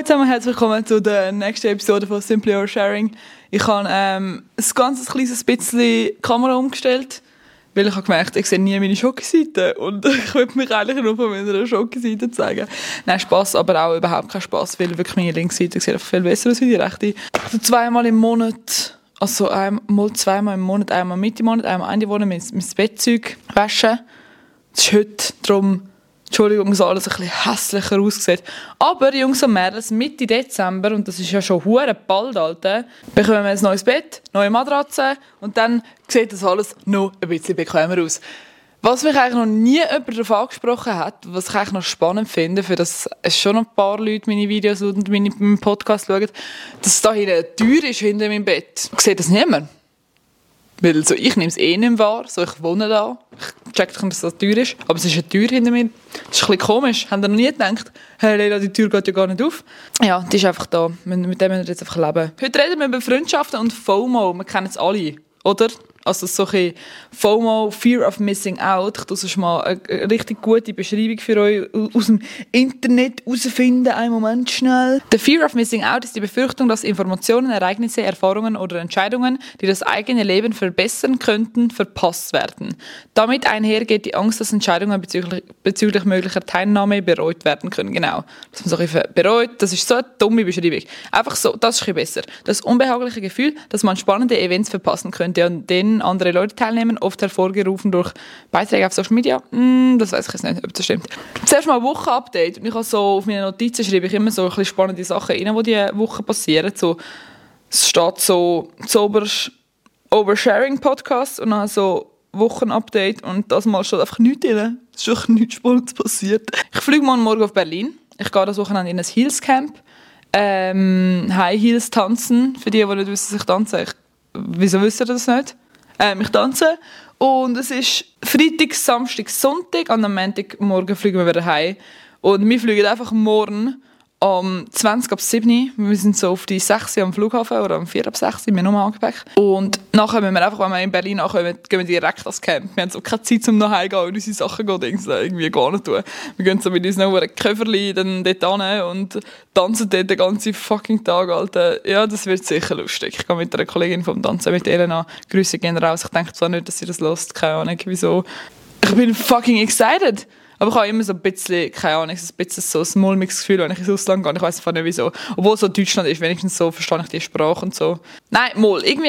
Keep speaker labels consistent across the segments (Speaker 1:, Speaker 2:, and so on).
Speaker 1: Hallo zusammen, herzlich willkommen zu der nächsten Episode von Simply Your Sharing. Ich habe ähm, ein ganz kleines bisschen die Kamera umgestellt, weil ich habe gemerkt, ich sehe nie meine Schokoseite und ich würde mich eigentlich nur von meiner Schokoseite zeigen. Nein, Spass, aber auch überhaupt kein Spass, weil wirklich meine linke Seite sieht viel besser aus als die rechte. Also zweimal im Monat, also einmal, zweimal im Monat, einmal Mitte Monat, einmal Ende Monat mein, mein Bettzeug waschen. Das ist heute, darum Entschuldigung, dass alles ein bisschen hässlicher aussieht. Aber Jungs und Mädels, Mitte Dezember, und das ist ja schon hure bald, Alter, bekommen wir ein neues Bett, neue Matratze und dann sieht das alles noch ein bisschen bequemer aus. Was mich eigentlich noch nie jemand darauf angesprochen hat, was ich eigentlich noch spannend finde, für das es schon ein paar Leute meine Videos und meine, meinen Podcast schauen, dass da hinten eine Tür ist hinter meinem Bett. Sieht das niemand? Weil so, ich nehme es eh nicht wahr, so, ich wohne da, ich check dass es das teuer ist, aber es ist eine Tür hinter mir. Das ist ein bisschen komisch. Habt ihr noch nie gedacht, hey Leila, die Tür geht ja gar nicht auf? Ja, die ist einfach da. Mit dem müssen wir jetzt einfach leben. Heute reden wir über Freundschaften und FOMO. Wir kennen es alle, oder? Also so ein FOMO, Fear of Missing Out. Ich tue mal eine richtig gute Beschreibung für euch aus dem Internet herausfinden. Einen Moment schnell. The Fear of Missing Out ist die Befürchtung, dass Informationen, Ereignisse, Erfahrungen oder Entscheidungen, die das eigene Leben verbessern könnten, verpasst werden. Damit einhergeht die Angst, dass Entscheidungen bezüglich, bezüglich möglicher Teilnahme bereut werden können. Genau. Dass man so ein bereut, das ist so eine dumme Beschreibung. Einfach so, das ist ein besser. Das unbehagliche Gefühl, dass man spannende Events verpassen könnte und denen andere Leute teilnehmen, oft hervorgerufen durch Beiträge auf Social Media. Mm, das weiß ich jetzt nicht, ob das stimmt. Zuerst mal Wochenupdate. Und ich habe so auf meine Notizen schreibe ich immer so ein bisschen spannende Sachen rein, die diese Woche passieren. So, es steht so Zobers Oversharing Podcast und dann so Wochenupdate und das mal steht einfach nichts drin. Es ist schon nichts Spannendes passiert. Ich fliege morgen auf Berlin. Ich gehe das Wochenende in ein Heels Camp. Ähm, High Heels tanzen. Für die, die nicht wissen, dass ich tanze. Ich, wieso wisst ihr das nicht? Ähm, ich tanze. Und es ist Freitag, Samstag, Sonntag. Und am Montagmorgen fliegen wir wieder heim. Und wir fliegen einfach morgen um 20 ab 7 Wir sind so auf die 6 am Flughafen oder um 4 ab 6 wir nochmal Angepäck. Und nachher müssen wir einfach, wenn wir in Berlin ankommen, gehen wir direkt ans Camp. Wir haben so keine Zeit, um nach Hause zu gehen und unsere Sachen gehen, irgendwie gar nicht tun. Wir gehen so mit unseren Köfferli dann dort hin und tanzen dort den ganzen fucking Tag, Alter. Ja, das wird sicher lustig. Ich gehe mit einer Kollegin vom Tanzen, mit Elena, Grüße gehen raus. Ich denke zwar nicht, dass sie das lost, keine Ahnung, wieso. Ich bin fucking excited. Aber ich habe immer so ein bisschen, keine Ahnung, ein bisschen so ein mulmiges Gefühl, wenn ich ins Ausland gehe. Ich weiß einfach nicht wieso. Obwohl so Deutschland ist, wenigstens so verstehe ich die Sprache und so. Nein, mal, irgendwie,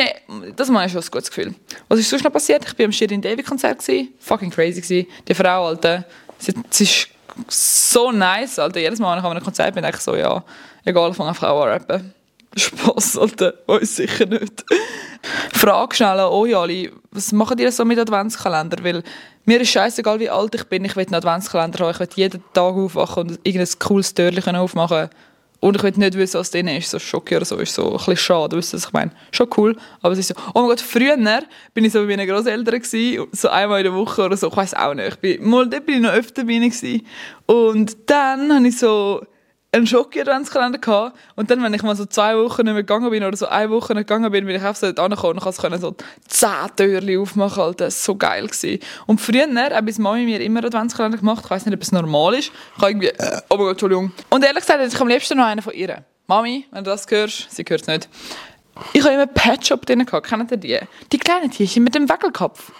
Speaker 1: das war schon ein gutes Gefühl. Was ist sonst noch passiert? Ich war am Shirin Davy Konzert. Fucking crazy gewesen. Die Frau, Alter, sie, sie ist so nice, Alter. Jedes Mal, wenn ich an einem Konzert bin, denke ich so, ja, egal, fange eine Frau an rappen. Spass, Alter, weiß sicher nicht. Frage schnell an euch alle, was machen ihr so mit Adventskalender? Weil mir ist scheißegal, wie alt ich bin, ich will einen Adventskalender haben, ich will jeden Tag aufwachen und irgendein cooles Türchen aufmachen und ich will nicht wissen, was drin ist. So Schocke oder so ist so ein bisschen schade, wisst ihr, was ich meine? Schon cool, aber es ist so, oh mein Gott, früher bin ich so bei meinen Großeltern so einmal in der Woche oder so, ich weiß auch nicht. Ich bin, mal, dort bin ich noch öfter bei ihnen. Und dann habe ich so einen Schoki-Adventskalender gehabt. Und dann, wenn ich mal so zwei Wochen nicht mehr gegangen bin oder so eine Woche nicht gegangen bin, bin ich einfach so dort angekommen und konnte so zehn Türchen aufmachen. Alter. Das war so geil. Gewesen. Und früher hat bis Mami mir immer Adventskalender gemacht. Ich weiß nicht, ob es normal ist. Ich habe irgendwie, äh, oh mein Gott, Entschuldigung. Und ehrlich gesagt, hätte ich am liebsten noch einen von ihr. Mami, wenn du das hörst, sie hört es nicht. Ich habe immer Pet Shop drin gehabt. Kennt ihr die? Die kleinen Tierchen mit dem Wackelkopf.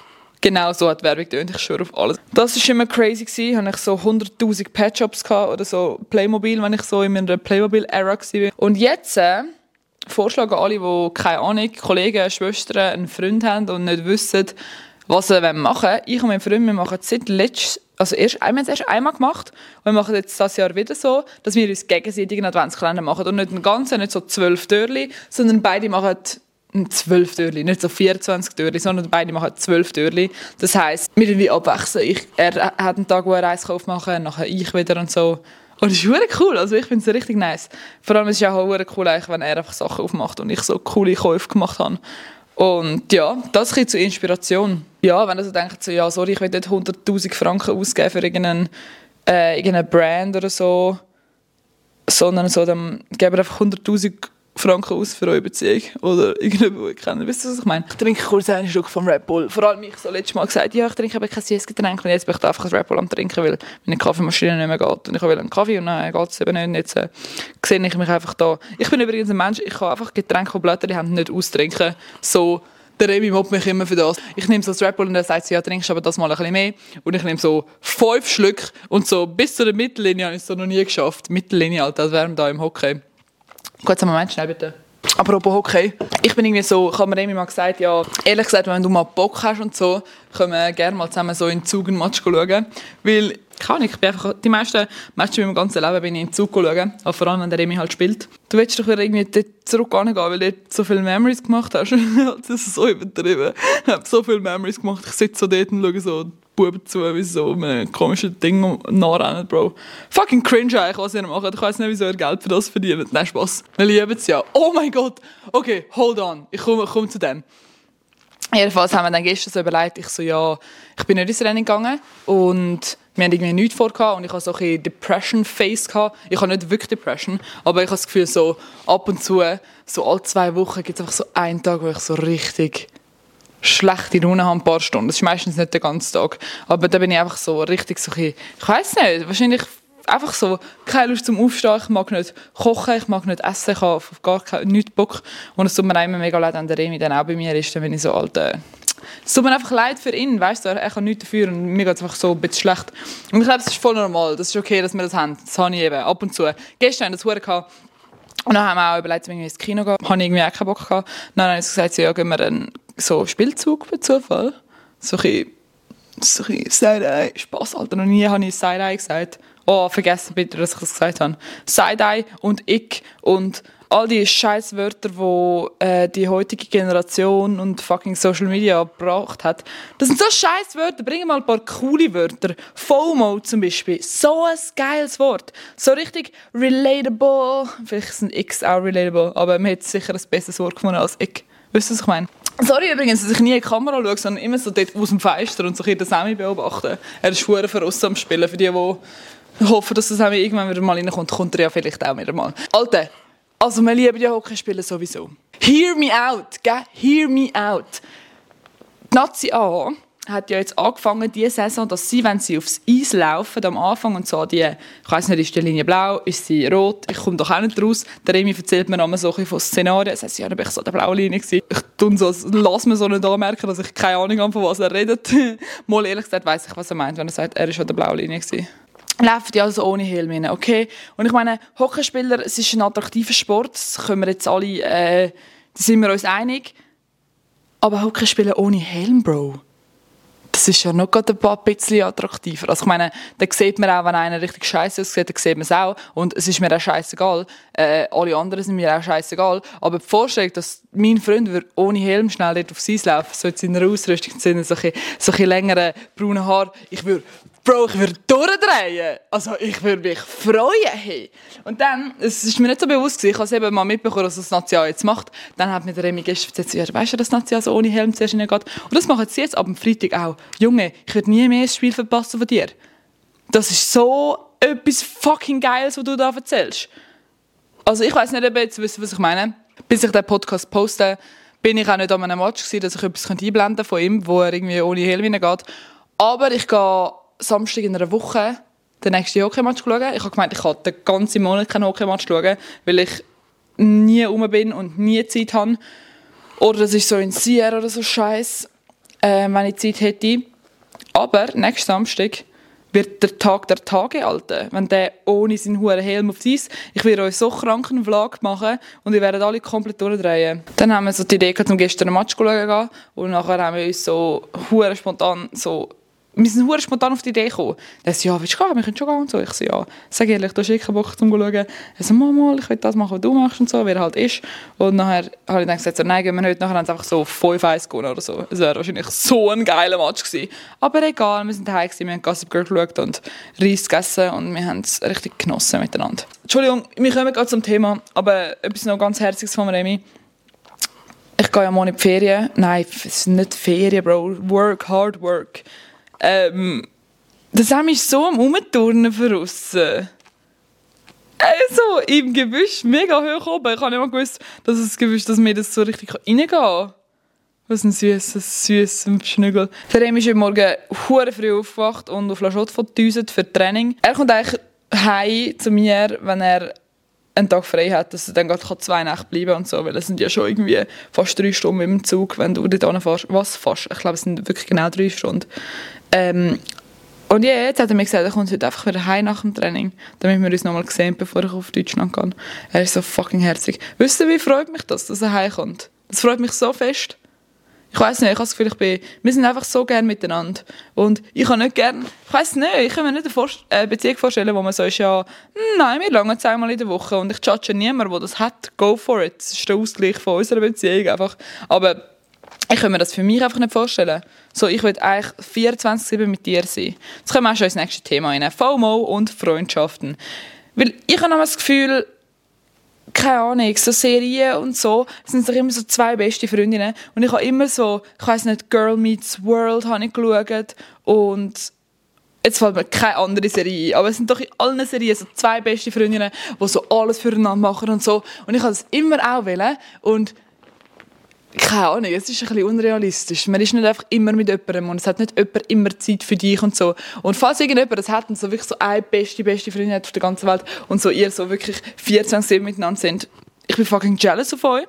Speaker 1: Genau so hat Werbung getönt, ich schwöre auf alles. Das war immer crazy. Gewesen. Hatte ich so 100'000 Patchups oder so Playmobil, wenn ich so in meiner Playmobil-Era war. Und jetzt... Äh, vorschlagen alle, die keine Ahnung, Kollegen, Schwestern, einen Freund haben und nicht wissen, was sie machen wollen. Ich und mein Freund, wir machen seit letztes, also erst, wir haben es erst einmal gemacht und wir machen jetzt das Jahr wieder so, dass wir uns gegenseitig einen Adventskalender machen und nicht einen ganzen, nicht so zwölf Türchen, sondern beide machen zwölf Türchen, nicht so 24 Türchen, sondern beide machen zwölf Türchen. Das heisst, wir irgendwie abwechseln. Ich, er hat einen Tag, wo er Eis machen kann, nachher ich wieder und so. Und das ist wirklich cool, also ich finde es richtig nice. Vor allem ist es ja auch cool, wenn er einfach Sachen aufmacht und ich so coole Käufe gemacht habe. Und ja, das ist zur Inspiration. Ja, wenn er so denkt, so, ja, sorry, ich will nicht 100'000 Franken ausgeben für irgendeinen, äh, irgendeine Brand oder so, sondern so, dann geben wir einfach 100'000 Franken aus für eure Beziehung oder irgendjemand, den ich kenne. Wisst ihr, was ich meine? Ich trinke kurz einen Schluck vom Red Bull. Vor allem ich so letztes Mal gesagt, ja, ich trinke aber kein süßes Getränk und jetzt bin ich einfach ein Red Bull am trinken, weil meine Kaffeemaschine nicht mehr geht. Und ich will einen Kaffee und dann geht es eben nicht. Und jetzt äh, sehe ich mich einfach da. Ich bin übrigens ein Mensch, ich kann einfach Getränke, die Blätter haben, nicht austrinken. So der Remy mobbt mich immer für das. Ich nehme so das Red Bull und er sagt so, ja, trinkst aber das mal ein bisschen mehr. Und ich nehme so fünf Schlücke und so bis zur Mittellinie habe ich es so noch nie geschafft. Mittellinie, Alter, als wären wir da im Hockey. Kurz einen Moment, schnell bitte. Apropos Hockey. Ich bin irgendwie so, ich habe mir mal gesagt, ja, ehrlich gesagt, wenn du mal Bock hast und so, können wir gerne mal zusammen so in den Zug einen Match schauen. Weil, kann ich, ich bin einfach, die meisten Matches in meinem ganzen Leben bin ich in den Zug schauen. Aber vor allem, wenn der Remy halt spielt. Du willst doch wieder irgendwie dort zurück gehen, weil du dort so viele Memories gemacht hast. das ist so übertrieben. Ich habe so viele Memories gemacht. Ich sitze so dort und schaue so Buben zu, wie so einem komischen Ding nachrennen, Bro. Fucking cringe eigentlich, was ihr macht. Ich weiß nicht, wieso ihr Geld für das verdient. Nein, Spaß. Wir lieben es ja. Oh mein Gott. Okay, hold on. Ich komme komm zu dem. Jedenfalls haben wir dann gestern so überlegt, ich so, ja, ich bin nicht ins Rennen gegangen und wir haben irgendwie nichts vor und ich hatte so ein Depression-Face. Ich habe nicht wirklich Depression, aber ich habe das Gefühl, so ab und zu, so alle zwei Wochen gibt es einfach so einen Tag, wo ich so richtig schlechte Laune habe, ein paar Stunden. Das ist meistens nicht der ganze Tag. Aber da bin ich einfach so richtig so ein ich weiß nicht, wahrscheinlich einfach so, keine Lust zum Aufstehen, ich mag nicht kochen, ich mag nicht essen, ich habe gar keinen, nichts Bock. Und es tut mir immer mega leid, wenn der Remi dann auch bei mir ist, bin ich so alt, äh, es tut mir einfach leid für ihn, weißt du, er kann nichts dafür und mir geht es einfach so ein bisschen schlecht. Und ich glaube, das ist voll normal, das ist okay, dass wir das haben, das habe ich eben ab und zu. Gestern das Hure gehabt, und dann haben wir auch überlegt, wenn wir ins Kino gehen, habe ich irgendwie auch keinen Bock gehabt. Dann habe ich gesagt, ja, gehen wir dann so Spielzug bei Zufall. So ein bisschen, so ein bisschen Side-Eye, Spass, Alter, noch nie habe ich Side-Eye gesagt. Oh, vergessen bitte, dass ich das gesagt habe. Side-Eye und ich und all die Scheißwörter, die äh, die heutige Generation und fucking Social Media gebracht hat. Das sind so Scheißwörter. Bring mal ein paar coole Wörter. FOMO zum Beispiel. So ein geiles Wort. So richtig relatable. Vielleicht sind X auch relatable, aber man hätte sicher ein besseres Wort gefunden als ich. Wisst ihr, was ich meine? Sorry übrigens, dass ich nie in die Kamera schaue, sondern immer so dort aus dem Fenster und so ein Sammy beobachten. Er ist schwer verrissen am Spielen. Für die, die hoffen, dass das Sammy irgendwann wieder mal reinkommt, kommt er ja vielleicht auch wieder mal. Alter, also wir lieben ja Hockeyspielen sowieso. Hear me out, gell? Hear me out. Die Nazi A hat ja jetzt angefangen, diese Saison, dass sie, wenn sie aufs Eis laufen, am Anfang und so, die, ich weiß nicht, ist die Linie blau, ist sie rot, ich komme doch auch nicht raus. Der Remy erzählt mir immer so ein von Szenarien, das heißt, ja, dann bin ich so der blaue Linie gewesen. Ich tue so, lass mir so nicht anmerken, dass ich keine Ahnung habe, von was er redet. Mal ehrlich gesagt weiss ich, was er meint, wenn er sagt, er ist schon der blaue Linie gewesen laufen die also ohne Helm rein, okay? Und ich meine, Hockeyspieler, es ist ein attraktiver Sport, das können wir jetzt alle, äh, da sind wir uns einig. Aber Hockeyspieler ohne Helm, Bro, das ist ja noch gerade ein bisschen attraktiver. Also ich meine, da sieht man auch, wenn einer richtig scheiße aussieht, dann sieht man es auch. Und es ist mir auch scheißegal. Äh, alle anderen sind mir auch scheißegal. Aber die Vorstellung, dass mein Freund ohne Helm schnell dort aufs Eis laufen so in seiner Ausrüstung, so ein so längere braune Haar, ich würde Bro, ich würde durchdrehen. Also ich würde mich freuen. Hey. Und dann, es ist mir nicht so bewusst gewesen, ich habe eben mal mitbekommen, dass das Natia jetzt macht. Dann hat mir der Remy gestern gesagt, weißt du, dass Natia so ohne Helm zuerst geht? Und das machen sie jetzt ab dem Freitag auch. Junge, ich würde nie mehr das Spiel verpassen von dir. Das ist so etwas fucking Geiles, was du da erzählst. Also ich weiß nicht, ob ihr jetzt wisst, was ich meine. Bis ich den Podcast poste, bin ich auch nicht an einem Match gewesen, dass ich etwas einblenden von ihm, wo er irgendwie ohne Helm geht. Aber ich gehe Samstag in einer Woche den nächsten Hockeymatch schauen. Ich habe gemeint, ich kann den ganzen Monat keinen Hockeymatch schauen, weil ich nie rum bin und nie Zeit habe. Oder das ist so in Sierra oder so Scheiß, äh, wenn ich Zeit hätte. Aber nächsten Samstag wird der Tag der Tage, Alter. Wenn der ohne seinen hohen Helm auf Eis, ich werde euch so kranken Vlog machen und ihr werdet alle komplett durchdrehen. Dann haben wir so die Idee gehabt, um gestern einen Match zu schauen und nachher haben wir uns so spontan so wir sind sehr spontan auf die Idee gekommen. Er so, ja, willst du gehen? Wir können schon gehen und so. Ich so, ja, sag ehrlich, du hast keinen Bock, um zu schauen. Er so, mal, ich will das machen, was du machst und so, wie er halt ist. Und nachher habe ich dann gesagt, so, nein, gehen wir nicht. Nachher haben sie einfach so 5-1 gewonnen oder so. Es wäre wahrscheinlich so ein geiler Match gewesen. Aber egal, wir sind daheim gewesen, wir haben Gossip Girl geschaut und Reis gegessen und wir haben es richtig genossen miteinander. Entschuldigung, wir kommen gerade zum Thema, aber etwas noch ganz Herziges von Remy. Ich gehe ja morgen in die Ferien. Nein, es ist nicht Ferien, Bro. Work, hard work. Ähm, das haben mich so am Umturnen für aussen. Also, im Gebüsch, mega hoch oben. Ich habe nicht mal gewusst, dass das Gebüsch, dass mir das so richtig reingehen kann. Was ein süßer, süßer Schnügel. Der Rem ist heute Morgen hure früh aufgewacht und auf La Chotte verdüset für Training. Er kommt eigentlich heim zu mir, wenn er einen Tag frei hat, dass er dann gerade zwei Nächte bleiben und so, weil es sind ja schon irgendwie fast drei Stunden im Zug, wenn du dort fährst. Was fast? Ich glaube, es sind wirklich genau drei Stunden. Ähm, und jetzt hat er mir gesagt, er kommt heute einfach wieder heim nach dem Training, damit wir uns nochmal sehen, bevor ich auf Deutschland gehe. Er ist so fucking herzig. Wisst ihr, wie freut mich das, dass er heimkommt? Das freut mich so fest. Ich weiß nicht, ich habe das Gefühl, ich bin, wir sind einfach so gern miteinander. Und ich kann nicht gern, ich weiß nicht, ich kann mir nicht eine äh, Beziehung vorstellen, wo man so ist, ja, nein, wir langen zweimal in der Woche und ich judge niemanden, der das hat, go for it. Das ist der Ausgleich von unserer Beziehung einfach. Aber ich kann mir das für mich einfach nicht vorstellen. So, ich will eigentlich 24-7 mit dir sein. Jetzt kommen wir schon ins nächste Thema rein. FOMO und Freundschaften. Weil ich habe das Gefühl, keine Ahnung, so Serien und so, sind doch immer so zwei beste Freundinnen. Und ich habe immer so, ich weiß nicht, Girl Meets World habe ich geschaut und jetzt fällt mir keine andere Serie ein, aber es sind doch in allen Serien so zwei beste Freundinnen, die so alles füreinander machen und so. Und ich habe das immer auch wollen und keine Ahnung, es ist ein bisschen unrealistisch. Man ist nicht einfach immer mit jemandem und es hat nicht jemand immer Zeit für dich und so. Und falls irgendjemand das hat und so wirklich so eine beste, beste Freundin hat auf der ganzen Welt und so ihr so wirklich 14-7 miteinander sind, ich bin fucking jealous auf euch.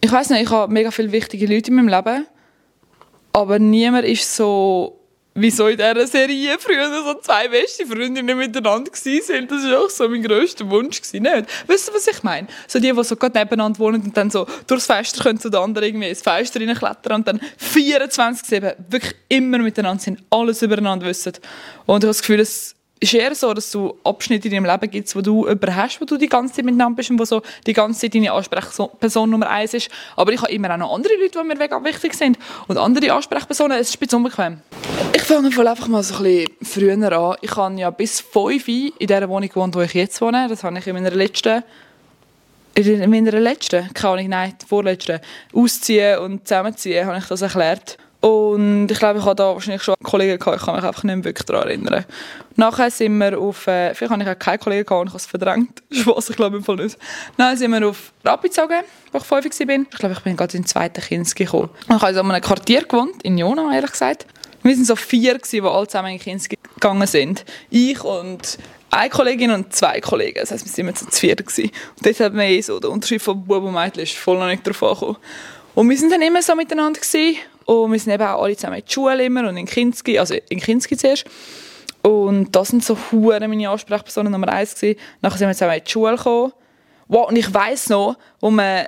Speaker 1: Ich weiß nicht, ich habe mega viele wichtige Leute in meinem Leben, aber niemand ist so wieso in dieser Serie früher so zwei beste Freundinnen miteinander waren. Das war auch so mein grösster Wunsch. Gewesen, nicht? Weißt du, was ich meine? So die, die so gerade nebeneinander wohnen und dann so durchs Fenster können zu den anderen irgendwie ins Fenster reinklettern und dann 24-7 wirklich immer miteinander sind, alles übereinander wissen. Und ich habe das Gefühl, es ist eher so, dass du Abschnitte in deinem Leben gibt, wo du jemanden hast, wo du die ganze Zeit miteinander bist und wo so die ganze Zeit deine Ansprechperson Nummer eins ist. Aber ich habe immer auch noch andere Leute, die mir mega wichtig sind. Und andere Ansprechpersonen, es ist ein bisschen unbequem. Ich fange einfach mal so ein bisschen früher an. Ich habe ja bis 5 in der Wohnung gewohnt, wo ich jetzt wohne. Das habe ich in meiner letzten in meiner letzten, keine Ahnung, nein, vorletzten, Ausziehen und Zusammenziehen, habe ich das erklärt. Und ich glaube, ich habe da wahrscheinlich schon Kollegen gehabt, ich kann mich einfach nicht mehr wirklich daran erinnern. Nachher sind wir auf, äh, vielleicht habe ich auch keine Kollegen gehabt und ich habe es verdrängt. Spaß, ich glaube im Fall nicht. Dann sind wir auf Rapid gezogen, wo ich fünf war. Ich glaube, ich bin gerade in den zweiten Kinski gekommen. Ich habe in einem Quartier gewohnt, in Jona, ehrlich gesagt. Wir waren so vier, die alle zusammen in Kinski gegangen sind. Ich und eine Kollegin und zwei Kollegen. Das heisst, wir waren immer zu viert. Und dort hat man eh so den Unterschied von Bub und Mädchen ist voll noch nicht drauf angekommen. Und wir waren dann immer so miteinander gewesen. Und wir sind eben auch alle zusammen in die Schule immer und in Kinski, also in Kinski zuerst. Und das sind so hure meine Ansprechpersonen Nummer eins gewesen. Nachher sind wir zusammen in die Schule gekommen. Wow, und ich weiss noch, wo man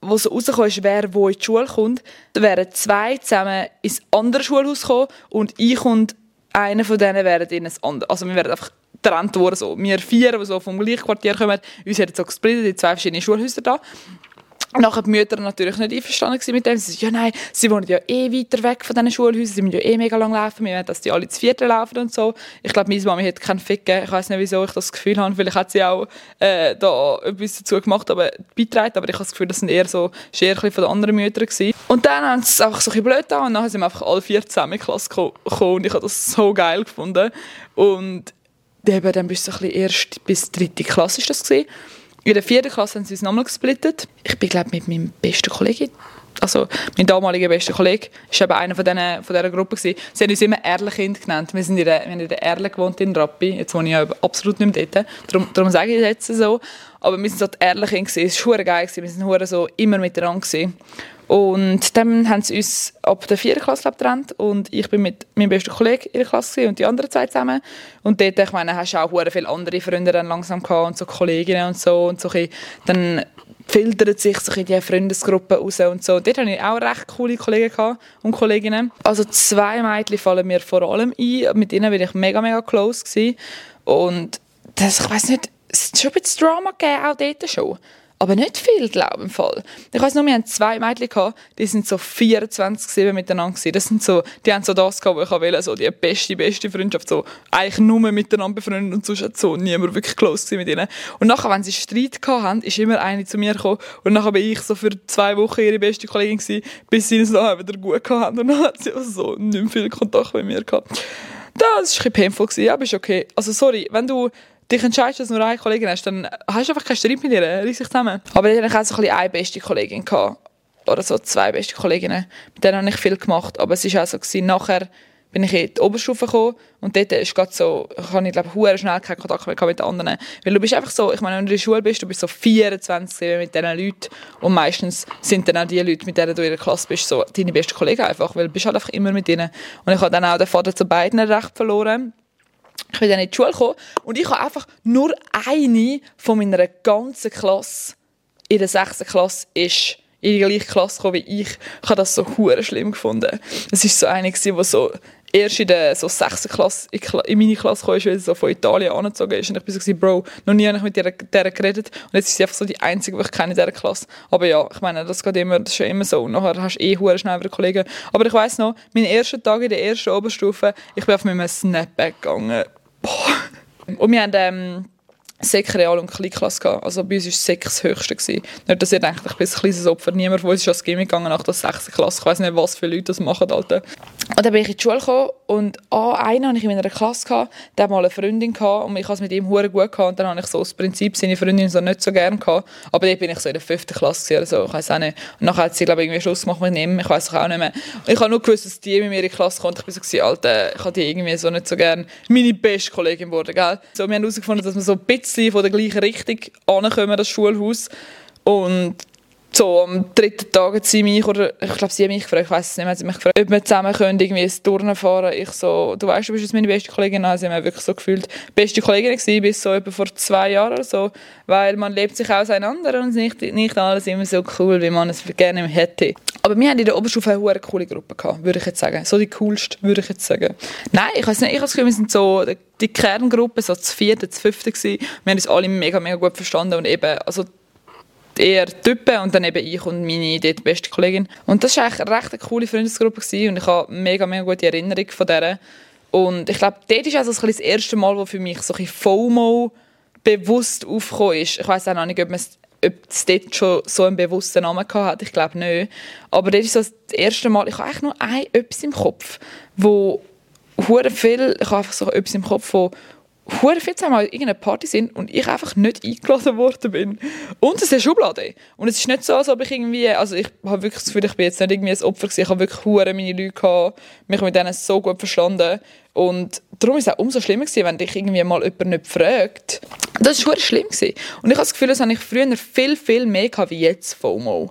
Speaker 1: wo so rausgekommen ist, wer wo in die Schule kommt, da wären zwei zusammen ins andere Schulhaus gekommen und ich und einer von denen wären in ein anderes. Also wir wären einfach getrennt worden. So. Wir vier, die so vom gleichen Quartier kommen, uns hätten so gesplittet in zwei verschiedene Schulhäuser da nachher die Mütter natürlich nicht einverstanden mit dem. Sie sagen, ja nein, sie wohnen ja eh weiter weg von diesen Schulhäusern, sie müssen ja eh mega lang laufen, wir wollen, dass die alle zu vierten laufen und so. Ich glaube, meine Mama hat keinen Fick gegeben. Ich weiß nicht, wieso ich das Gefühl habe. Vielleicht hat sie auch äh, da etwas dazu gemacht, aber beitragen. Aber ich habe das Gefühl, das sind eher so, eher von den anderen Müttern gewesen. Und dann haben sie es einfach so ein bisschen blöd an und dann sind wir einfach alle vier zusammen in die Klasse gekommen und ich habe das so geil gefunden. Und eben, dann bist du so ein bisschen erst bis dritte Klasse ist das gewesen. In der vierten Klasse haben sie uns nochmal gesplittet. Ich bin, glaube mit meinem besten Kollegen, also mein damaliger bester Kollege, war eben einer von, denen, von dieser Gruppe. Gewesen. Sie haben uns immer Erlenkind genannt. Wir, sind in der, wir haben in der Erle gewohnt in Rappi. Jetzt wohne ich ja absolut nicht mehr dort. Darum, darum sage ich es jetzt so. Aber wir sind so die Erlenkind. Es war geil. Wir waren so immer miteinander. Gewesen. Und dann haben sie uns ab der vierten Klasse getrennt und ich bin mit meinem besten Kollegen in der Klasse und die anderen zwei zusammen. Und dort, ich meine, hast du auch viele andere Freunde dann langsam gehabt und so Kolleginnen und so und so dann filtert sich so in die Freundesgruppe raus und so. Dort hatte ich auch recht coole Kollegen und Kolleginnen. Also zwei Mädchen fallen mir vor allem ein, mit ihnen bin ich mega, mega close gewesen. Und das, ich weiß nicht, es hat schon ein bisschen Drama gegeben, auch dort schon. Aber nicht viel, glaube ich, im Fall. Ich weiss nur, wir hatten zwei Mädchen, gehabt, die sind so 24-7 miteinander gewesen. Das sind so, die haben so das gehabt, was ich wollte, so die beste, beste Freundschaft, so eigentlich nur miteinander befreundet und sonst hat so niemand wirklich close mit ihnen. Und nachher, wenn sie Streit hatten, ist immer eine zu mir gekommen und nachher bin ich so für zwei Wochen ihre beste Kollegin gewesen, bis sie es nachher wieder gut hatten und dann hat sie also so nicht mehr viel Kontakt mit mir gehabt. Das war ein bisschen painful, aber ist okay. Also sorry, wenn du dich entscheidest, dass du nur eine Kollegin hast, dann hast du einfach keinen Streit mit ihr, reiss dich zusammen. Aber ich hatte auch so ein bisschen eine beste Kollegin. Gehabt. Oder so zwei beste Kolleginnen. Mit denen habe ich viel gemacht. Aber es war auch so, gewesen, nachher bin ich in die Oberstufe gekommen und dort ist gerade so, ich habe, glaube ich, schnell keinen Kontakt mehr mit den anderen. Weil du bist einfach so, ich meine, wenn du in der Schule bist, du bist so 24 mit diesen Leuten und meistens sind dann auch die Leute, mit denen du in der Klasse bist, so deine besten Kollegen einfach, weil du bist halt einfach immer mit ihnen. Und ich habe dann auch den Vater zu beiden recht verloren ich bin dann in die Schule gekommen und ich habe einfach nur eine von meiner ganzen Klasse in der sechsten Klasse ist in die gleiche Klasse gekommen wie ich. Ich habe das so hure schlimm gefunden. Es war so eine, die so erst in der so sechsten Klasse in meine Klasse kam, weil sie so von Italien angezogen ist. Und ich war so, Bro, noch nie habe ich mit der, der geredet. Und jetzt ist sie einfach so die Einzige, die ich kenne in dieser Klasse. Aber ja, ich meine, das geht immer, das ist ja immer so. Und nachher hast du eh hure schnell wieder Kollegen. Aber ich weiss noch, meine ersten Tage in der ersten Oberstufe, ich bin auf meinem Snapback gegangen. Boah. Und wir haben... Ähm, Sek, Real und Kleinklasse gehabt. Also bei uns war Sek das Höchste. Gewesen. Nicht, dass ihr denkt, ich bin ein kleines Opfer. Niemand von uns ist ans Gimmick gegangen nach der 6. Klasse. Ich weiß nicht, was für Leute das machen. Alter. Und dann bin ich in die Schule gekommen und ah, einen hatte ich in meiner Klasse, gehabt, der hatte mal eine Freundin gehabt, und ich hatte es mit ihm hure gut gehabt, und dann hatte ich so das Prinzip seine Freundin so nicht so gerne gehabt. Aber dann bin ich so in der 5. Klasse oder so, ich weiß auch nicht. Und nachher hat sie, glaube ich, irgendwie Schluss gemacht mit ihm, ich weiß auch nicht mehr. Ich habe nur gewusst, dass die mit mir in die Klasse kommt. Ich bin so gewesen, Alter, ich habe die irgendwie so nicht so gerne. Meine beste Kollegin wurde, gell? So, wir haben herausgefunden, dass wir so ein bisschen von der gleichen Richtung ankommen, das Schulhaus. Und so am dritten Tag hat sie mich, oder ich glaube, sie hat mich gefragt, ich weiß es nicht mehr, sie mich gefragt, ob wir zusammen können irgendwie ins Turnen fahren Ich so, du weißt, du bist jetzt meine beste Kollegin. Nein, sie haben wirklich so gefühlt, beste Kollegin gewesen, bis so etwa vor zwei Jahren oder so, weil man lebt sich auseinander und nicht, nicht alles immer so cool, wie man es gerne hätte. Aber wir hatten in der Oberstufe eine, eine coole Gruppe gehabt, würde ich jetzt sagen. So die coolste, würde ich jetzt sagen. Nein, ich weiß nicht, ich habe das Gefühl, wir sind so die Kerngruppe, so das vierte, das fünfte gewesen. Wir haben uns alle mega, mega gut verstanden und eben, also eher Typen und dann eben ich und meine dort beste Kollegin. Und das war eigentlich eine recht coole Freundesgruppe gewesen und ich habe mega, mega gute Erinnerungen von der. Und ich glaube, dort ist also das erste Mal, wo für mich so ein FOMO bewusst aufgekommen ist. Ich weiß auch noch nicht, ob, ob es dort schon so einen bewussten Namen hatte. Ich glaube nicht. Aber dort ist so das erste Mal, ich habe eigentlich nur ein etwas im Kopf, wo viel, ich habe einfach so etwas im Kopf, wo hure viel zusammen an irgendeiner Party sind und ich einfach nicht eingeladen worden bin. Und es ist eine Schublade. Und es ist nicht so, als ob ich irgendwie, also ich habe wirklich das Gefühl, ich bin jetzt nicht irgendwie ein Opfer gewesen. Ich habe wirklich hure meine Leute gehabt, mich mit denen so gut verstanden. Und darum ist es auch umso schlimmer gewesen, wenn dich irgendwie mal jemand nicht fragt. Das war schlimm gewesen. Und ich habe das Gefühl, das habe ich früher viel, viel mehr gehabt wie jetzt FOMO.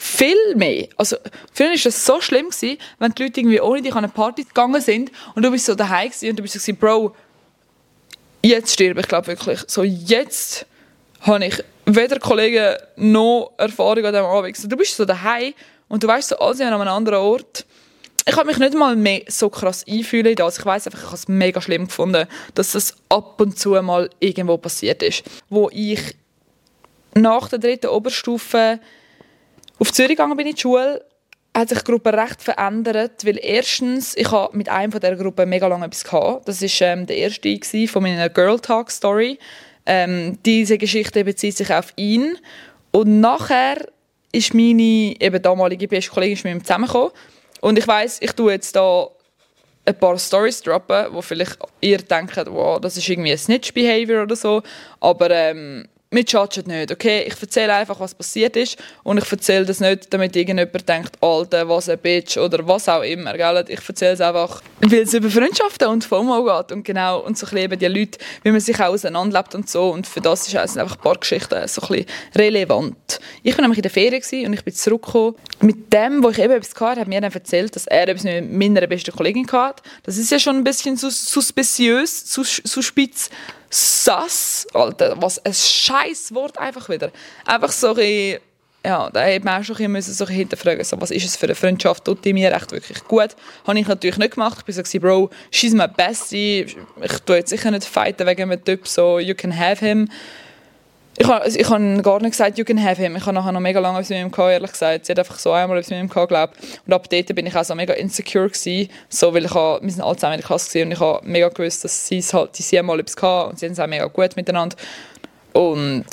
Speaker 1: Viel mehr. Also, früher war es so schlimm, gewesen, wenn die Leute irgendwie ohne dich an eine Party gegangen sind und du bist so daheim und du bist so, Bro, jetzt sterbe ich glaube wirklich. So jetzt habe ich weder Kollegen noch Erfahrung an diesem Abend. Du bist so daheim und du weißt so, alle an einem anderen Ort. Ich habe mich nicht mal mehr so krass einfühlen in das. Ich weiß einfach, ich habe es mega schlimm gefunden, dass das ab und zu mal irgendwo passiert ist. Wo ich nach der dritten Oberstufe auf Zürich gegangen bin in die Schule hat sich die Gruppe recht verändert, weil erstens, ich habe mit einem von dieser Gruppe mega lange etwas gehabt. Das war ähm, der erste von meiner Girl Talk Story. Ähm, diese Geschichte bezieht sich auf ihn. Und nachher ist meine eben damalige beste Kollegin mit ihm zusammengekommen. Und ich weiß, ich tue jetzt da ein paar Stories droppen, wo vielleicht ihr denkt, wow, das ist irgendwie ein Snitch-Behavior oder so. Aber ähm, wir judgen nicht, okay? Ich erzähle einfach, was passiert ist und ich erzähle das nicht, damit irgendjemand denkt, Alter, was ein Bitch oder was auch immer, gell? Ich erzähle es einfach, weil es über Freundschaften und FOMO geht und genau, und so ein bisschen die Leute, wie man sich auch auseinanderlebt und so und für das sind einfach ein paar Geschichten so ein bisschen relevant. Ich war nämlich in der Ferien und ich bin zurückgekommen. Mit dem, wo ich eben etwas hatte, hat mir dann erzählt, dass er etwas mit meiner besten Kollegin hatte. Das ist ja schon ein bisschen sus suspiciös, sus suspitz, sass, Alter, was ein scheiß Wort einfach wieder. Einfach so ein ja, da hätte man auch schon ein bisschen so hinterfragen so, was ist es für eine Freundschaft, tut die mir echt wirklich gut. Habe ich natürlich nicht gemacht. Ich war so, Bro, she's my bestie. Ich tue jetzt sicher nicht fighten wegen einem Typ, so, you can have him. Ich habe also ich hab gar nicht gesagt, you can have him. Ich habe nachher noch mega lange etwas mit ihm gehabt, ehrlich gesagt. Sie hat einfach so einmal etwas mit ihm gehabt, glaube Und ab dort bin ich auch so mega insecure gewesen, so, weil ich habe, wir sind alle zusammen in der Klasse und ich habe mega gewusst, dass sie halt, die sie mal etwas gehabt und sie haben es auch mega gut miteinander. Und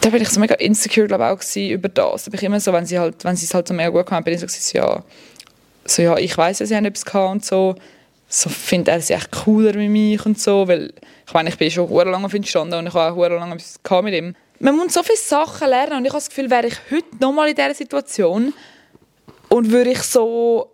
Speaker 1: da bin ich so mega insecure, glaube auch über das. Da bin ich immer so, wenn sie halt, wenn sie es halt so mega gut haben, bin ich so, ja, so ja, ich weiß, ja, sie haben etwas gehabt und so so findet er sie echt cooler wie mich und so, weil ich meine, ich bin schon sehr lange auf ihn gestanden und ich habe auch lange etwas mit ihm. Man muss so viele Sachen lernen und ich habe das Gefühl, wäre ich heute nochmal in dieser Situation und würde ich so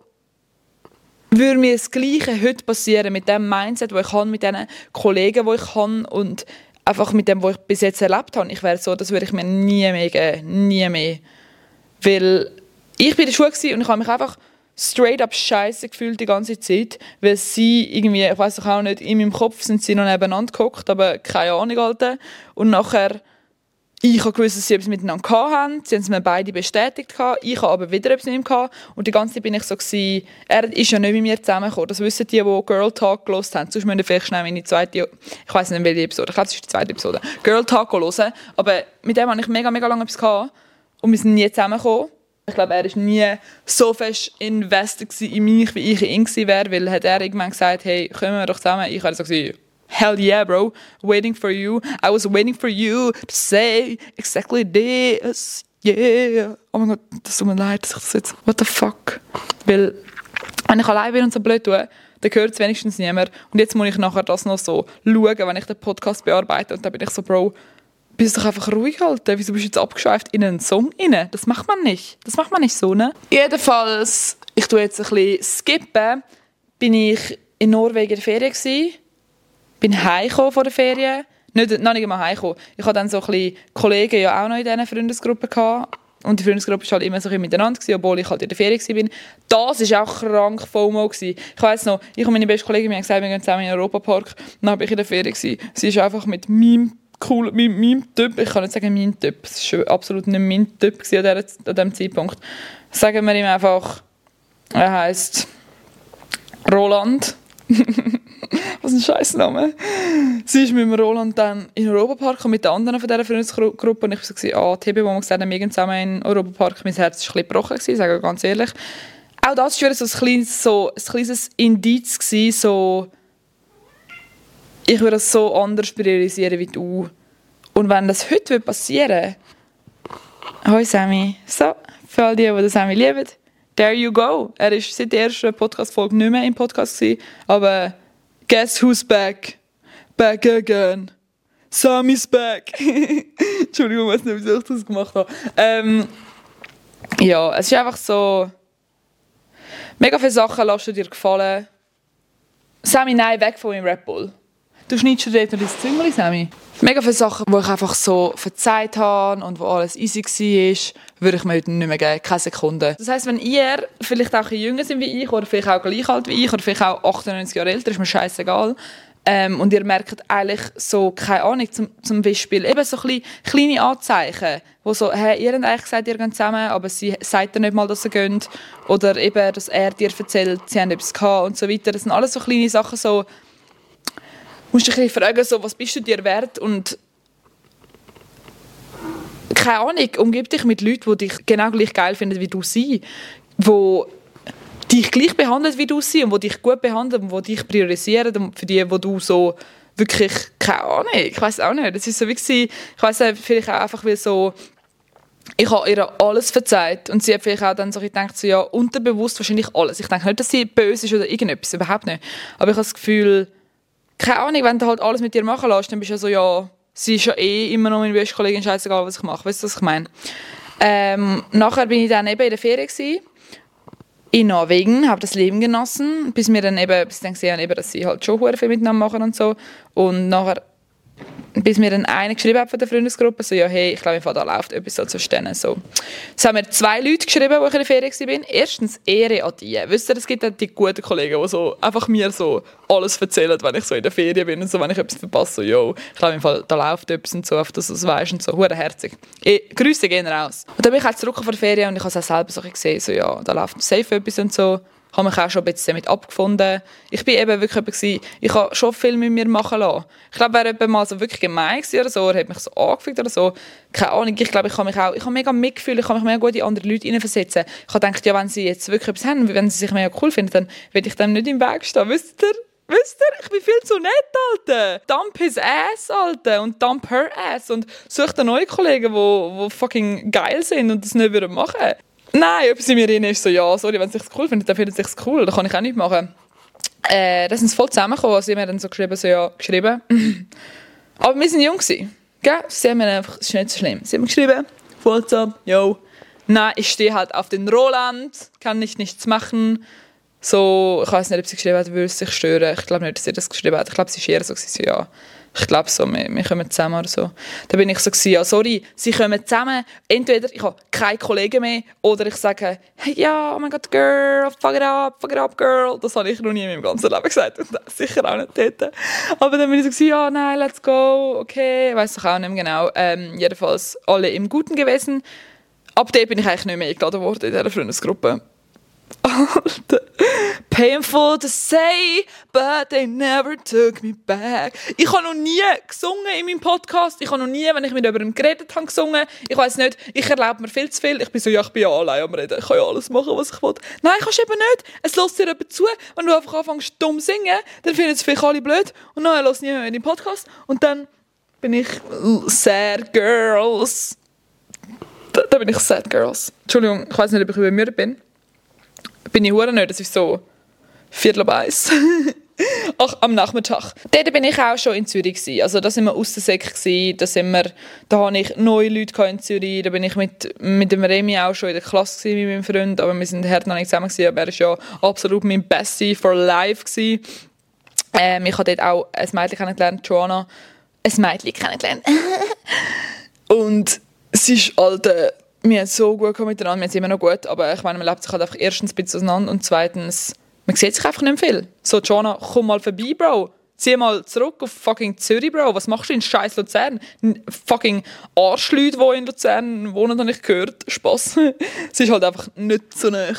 Speaker 1: würde mir das Gleiche heute passieren mit dem Mindset, das ich habe, mit den Kollegen, die ich habe und einfach mit dem, was ich bis jetzt erlebt habe. Ich wäre so, das würde ich mir nie mehr geben, nie mehr. Weil ich bin in der Schule und ich habe mich einfach straight up scheiße gefühlt die ganze Zeit, weil sie irgendwie, ich weiß auch nicht, in meinem Kopf sind sie noch nebeneinander gehockt, aber keine Ahnung, Alter. Und nachher, ich habe gewusst, dass sie etwas miteinander hatten, sie haben es mir beide bestätigt, ich habe aber wieder etwas mit ihm gehabt. und die ganze Zeit bin ich so gewesen, er ist ja nicht mit mir zusammengekommen, das wissen die, die Girl Talk gelost haben, sonst müssen vielleicht schnell meine zweite, ich weiß nicht, welche Episode, ich glaube, das ist die zweite Episode, Girl Talk hören, aber mit dem habe ich mega, mega lange etwas gehabt. Und wir sind nie zusammengekommen ich glaube, er war nie so fest invested in mich, wie ich in ihn wäre, weil hat er irgendwann gesagt, hey, kommen wir doch zusammen. Ich habe gesagt, hell yeah, bro, waiting for you. I was waiting for you to say exactly this. Yeah. Oh mein Gott, das tut mir leid, dass ich das jetzt, what the fuck. Weil, wenn ich allein bin und so blöd tue, dann hört es wenigstens niemand. Und jetzt muss ich nachher das noch so schauen, wenn ich den Podcast bearbeite. Und dann bin ich so, Bro, bist doch einfach ruhig halten. Wieso bist du jetzt abgeschweift in einen Song rein? Das macht man nicht. Das macht man nicht so, ne? Jedenfalls, ich tue jetzt ein bisschen skippen, bin ich in Norwegen in der Ferien gewesen, bin heimgekommen von der Ferien. Nicht, noch nicht einmal heimgekommen. Ich hatte dann so ein bisschen Kollegen ja auch noch in dieser Freundesgruppe gehabt. Und die Freundesgruppe war halt immer so ein miteinander, gewesen, obwohl ich halt in der Ferien war. Das war auch krank FOMO. Gewesen. Ich weiss noch, ich und meine beste Kollegin haben gesagt, wir gehen zusammen in den Europapark. Dann war ich in der Ferien. Gewesen. Sie ist einfach mit meinem cool, mein, mein Typ, ich kann nicht sagen mein Typ, es war absolut nicht mein Typ an, diesem Zeitpunkt. Sagen wir ihm einfach, er heisst Roland. Was ein scheiß Name. Sie ist mit dem Roland dann in den Europapark und mit den anderen von dieser Freundesgruppe und ich war so, ah, TB, wo wir gesagt haben, wir zusammen in den Europapark, mein Herz war ein bisschen gebrochen, sage ich ganz ehrlich. Auch das war so ein kleines, so, ein kleines Indiz, gewesen, so ich würde das so anders priorisieren wie du. Und wenn das heute passieren Hoi Sammy. So, für all die, die Sammy lieben, there you go. Er war seit der ersten Podcast-Folge nicht mehr im Podcast, gewesen, aber guess who's back? Back again. Sammy's back. Entschuldigung, ich weiß nicht, wieso ich das gemacht habe. Ähm, ja, es ist einfach so... Mega viele Sachen lassen dir gefallen. Sammy, nein, weg von meinem Red Bull. Du schneidest dir dort noch dein Zimmer, Sammy. Mega viele Sachen, die ich einfach so verzeiht habe und wo alles easy war, würde ich mir heute nicht mehr geben. Keine Sekunde. Das heisst, wenn ihr vielleicht auch ein jünger seid wie ich oder vielleicht auch gleich alt wie ich oder vielleicht auch 98 Jahre älter, ist mir scheißegal. Ähm, und ihr merkt eigentlich so, keine Ahnung, zum, zum Beispiel eben so ein kleine Anzeichen, wo so, hey, ihr habt eigentlich gesagt, ihr geht zusammen, aber sie sagt dir nicht mal, dass sie gehen. Oder eben, dass er dir erzählt, sie haben etwas gehabt und so weiter. Das sind alles so kleine Sachen, so, musst dich ein fragen, so, was bist du dir wert und keine Ahnung, umgib dich mit Leuten, die dich genau gleich geil finden wie du sie, die dich gleich behandeln wie du sie und die dich gut behandeln und die dich priorisieren und für die, wo du so wirklich, keine Ahnung, ich weiß auch nicht, das ist so wie ich weiß vielleicht auch einfach, weil so ich habe ihr alles verzeiht und sie hat vielleicht auch dann so gedacht, so, ja, unterbewusst wahrscheinlich alles. Ich denke nicht, dass sie böse ist oder irgendetwas, überhaupt nicht. Aber ich habe das Gefühl, keine Ahnung, wenn du halt alles mit dir machen lässt, dann bist du ja so, ja, sie ist ja eh immer noch meine beste Kollegin, scheißegal, was ich mache. Weißt du, was ich meine? Ähm, nachher bin ich dann eben in der Ferien in Norwegen, habe das Leben genossen, bis mir dann eben, bis dann gesehen habe, dass sie halt schon viel miteinander machen und so. Und nachher bis mir dann einer geschrieben hat von der Freundesgruppe, so, ja, hey, ich glaube, da läuft etwas so zu stehen. So. Es haben mir zwei Leute geschrieben, wo ich in der Ferien war. Erstens, Ehre an die. Wisst ihr, es gibt die guten Kollegen, die so einfach mir so alles erzählen, wenn ich so in der Ferien bin und so, wenn ich etwas verpasse, so, yo, ich glaube, im Fall, läuft etwas und so, auf das es weißt und so, hure herzig. Eh, Grüße gehen raus. Und dann bin ich halt zurück von der Ferien und ich habe es auch selber so gesehen, so, ja, da läuft safe etwas und so habe mich auch schon ein bisschen damit abgefunden. Ich bin eben wirklich gewesen, ich habe schon viel mit mir machen lassen. Ich glaube, wäre jemand mal so wirklich gemein oder so, oder hat mich so angefühlt oder so, keine Ahnung, ich glaube, ich habe mich auch, ich habe mega mitgefühlt, ich kann mich mega gut in andere Leute hineinversetzen. Ich habe gedacht, ja, wenn sie jetzt wirklich etwas haben, wenn sie sich mega cool finden, dann will ich dem nicht im Weg stehen, wisst ihr? Wisst ihr, ich bin viel zu nett, Alter. Dump his ass, Alter. Und dump her ass. Und such da neue Kollegen, die fucking geil sind und das nicht machen würden Nein, etwas in mir drin ist so, ja, sorry, wenn sie es cool finden, dann finden sie es cool, da kann ich auch nicht machen. Äh, da sind sie voll zusammengekommen, also sie haben dann so geschrieben, so ja, geschrieben. Aber wir sind jung gell? Sie haben mir einfach, es ist nicht so schlimm. Sie haben geschrieben, WhatsApp, yo, nein, ich stehe halt auf den Roland, kann ich nichts machen. So, ich weiß nicht, ob sie geschrieben hat, würde es sich stören. Ich glaube nicht, dass sie das geschrieben hat. Ich glaube, sie ist eher so, so ja, ich glaube so, wir, wir kommen zusammen oder so. Da bin ich so, gewesen, ja, sorry, sie kommen zusammen. Entweder ich habe keine Kollegen mehr oder ich sage, hey, ja, oh mein Gott, girl, fuck it up, fuck it up, girl. Das habe ich noch nie in meinem ganzen Leben gesagt und sicher auch nicht dort. Aber dann bin ich so, gewesen, ja, nein, let's go, okay, weiß ich auch nicht mehr genau. Ähm, jedenfalls alle im Guten gewesen. Ab dem bin ich eigentlich nicht mehr eingeladen worden in dieser Freundesgruppe. Painful to say, but they never took me back. Ich habe noch nie gesungen in meinem Podcast. Ich habe noch nie, wenn ich mit jemandem geredet habe, gesungen. Ich weiß nicht, ich erlaube mir viel zu viel. Ich bin so, ja, ich bin ja allein am Reden. Ich kann ja alles machen, was ich will. Nein, kannst du eben nicht. Es lässt dir jemand zu. Wenn du einfach anfängst dumm singen, dann finden es vielleicht alle blöd. Und dann du niemand mehr den Podcast. Und dann bin ich sad girls. Da, da bin ich sad girls. Entschuldigung, ich weiß nicht, ob ich übermüdet bin bin ich hure nicht. Das ist so Viertel ab eins. Ach, am Nachmittag. Dort bin ich auch schon in Zürich. Gewesen. Also da sind wir aus der Sek. Da, da habe ich neue Leute in Zürich. Da bin ich mit, mit dem Remy auch schon in der Klasse mit meinem Freund. Aber wir sind hart noch nicht zusammen. Gewesen, aber er war ja absolut mein Bestie for life. Gewesen. Ähm, ich habe dort auch ein Mädchen kennengelernt, Joanna. Ein Mädchen kennengelernt. Und sie ist alte wir so gut miteinander, wir sind immer noch gut, aber ich meine, man lebt sich halt einfach erstens ein bisschen auseinander und zweitens, man sieht sich einfach nicht mehr viel. So, Jonah, komm mal vorbei, Bro. Zieh mal zurück auf fucking Zürich, Bro. Was machst du in scheiß Luzern? Fucking Arschleute, die in Luzern wohnen, habe ich gehört. Spass. es ist halt einfach nicht so nah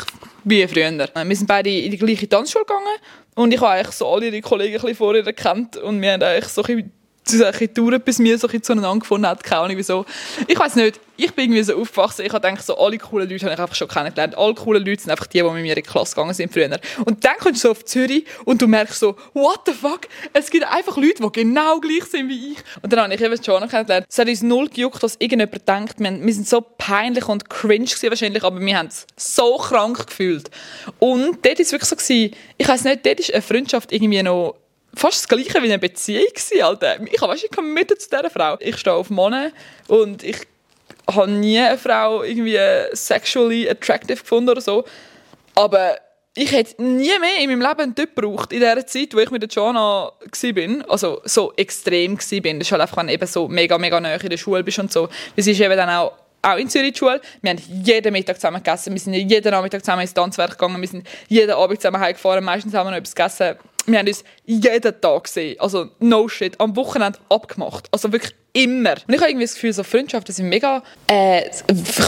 Speaker 1: wie früher. Wir sind beide in die gleiche Tanzschule gegangen und ich habe eigentlich so alle ihre Kollegen ein bisschen vorher gekannt und wir haben eigentlich so ein bisschen solche Touren bis mir so zueinander gefunden hat, keine Ahnung wieso. Ich weiß nicht, ich bin irgendwie so aufgewachsen, ich habe gedacht, so alle coolen Leute habe ich einfach schon kennengelernt. Alle coolen Leute sind einfach die, die mit mir in die Klasse gegangen sind früher. Und dann kommst du so auf Zürich und du merkst so, what the fuck, es gibt einfach Leute, die genau gleich sind wie ich. Und dann habe ich eben schon kennengelernt. Es hat uns null gejuckt, was irgendjemand denkt. Wir, wir sind so peinlich und cringe gewesen wahrscheinlich, aber wir haben es so krank gefühlt. Und dort war es wirklich so, gewesen, ich weiß nicht, dort ist eine Freundschaft irgendwie noch fast das gleiche wie eine Beziehung gewesen, Alter. Ich habe ich komme zu dieser Frau. Ich stehe auf Männer und ich habe nie eine Frau irgendwie sexually attractive gefunden oder so. Aber ich hätte nie mehr in meinem Leben einen Typ gebraucht, in der Zeit, wo ich mit der Joanna war. Also so extrem war. Das ist halt einfach, eben so mega, mega nahe in der Schule bist und so. Wir sind eben dann auch auch in Zürich die Schule. Wir haben jeden Mittag zusammen gegessen. Wir sind jeden Nachmittag zusammen ins Tanzwerk gegangen. Wir sind jeden Abend zusammen heimgefahren. Meistens haben wir noch etwas gegessen wir haben uns jeden Tag gesehen. Also, no shit. Am Wochenende abgemacht. Also wirklich immer. Und ich habe irgendwie das Gefühl, so Freundschaften sind mega, äh,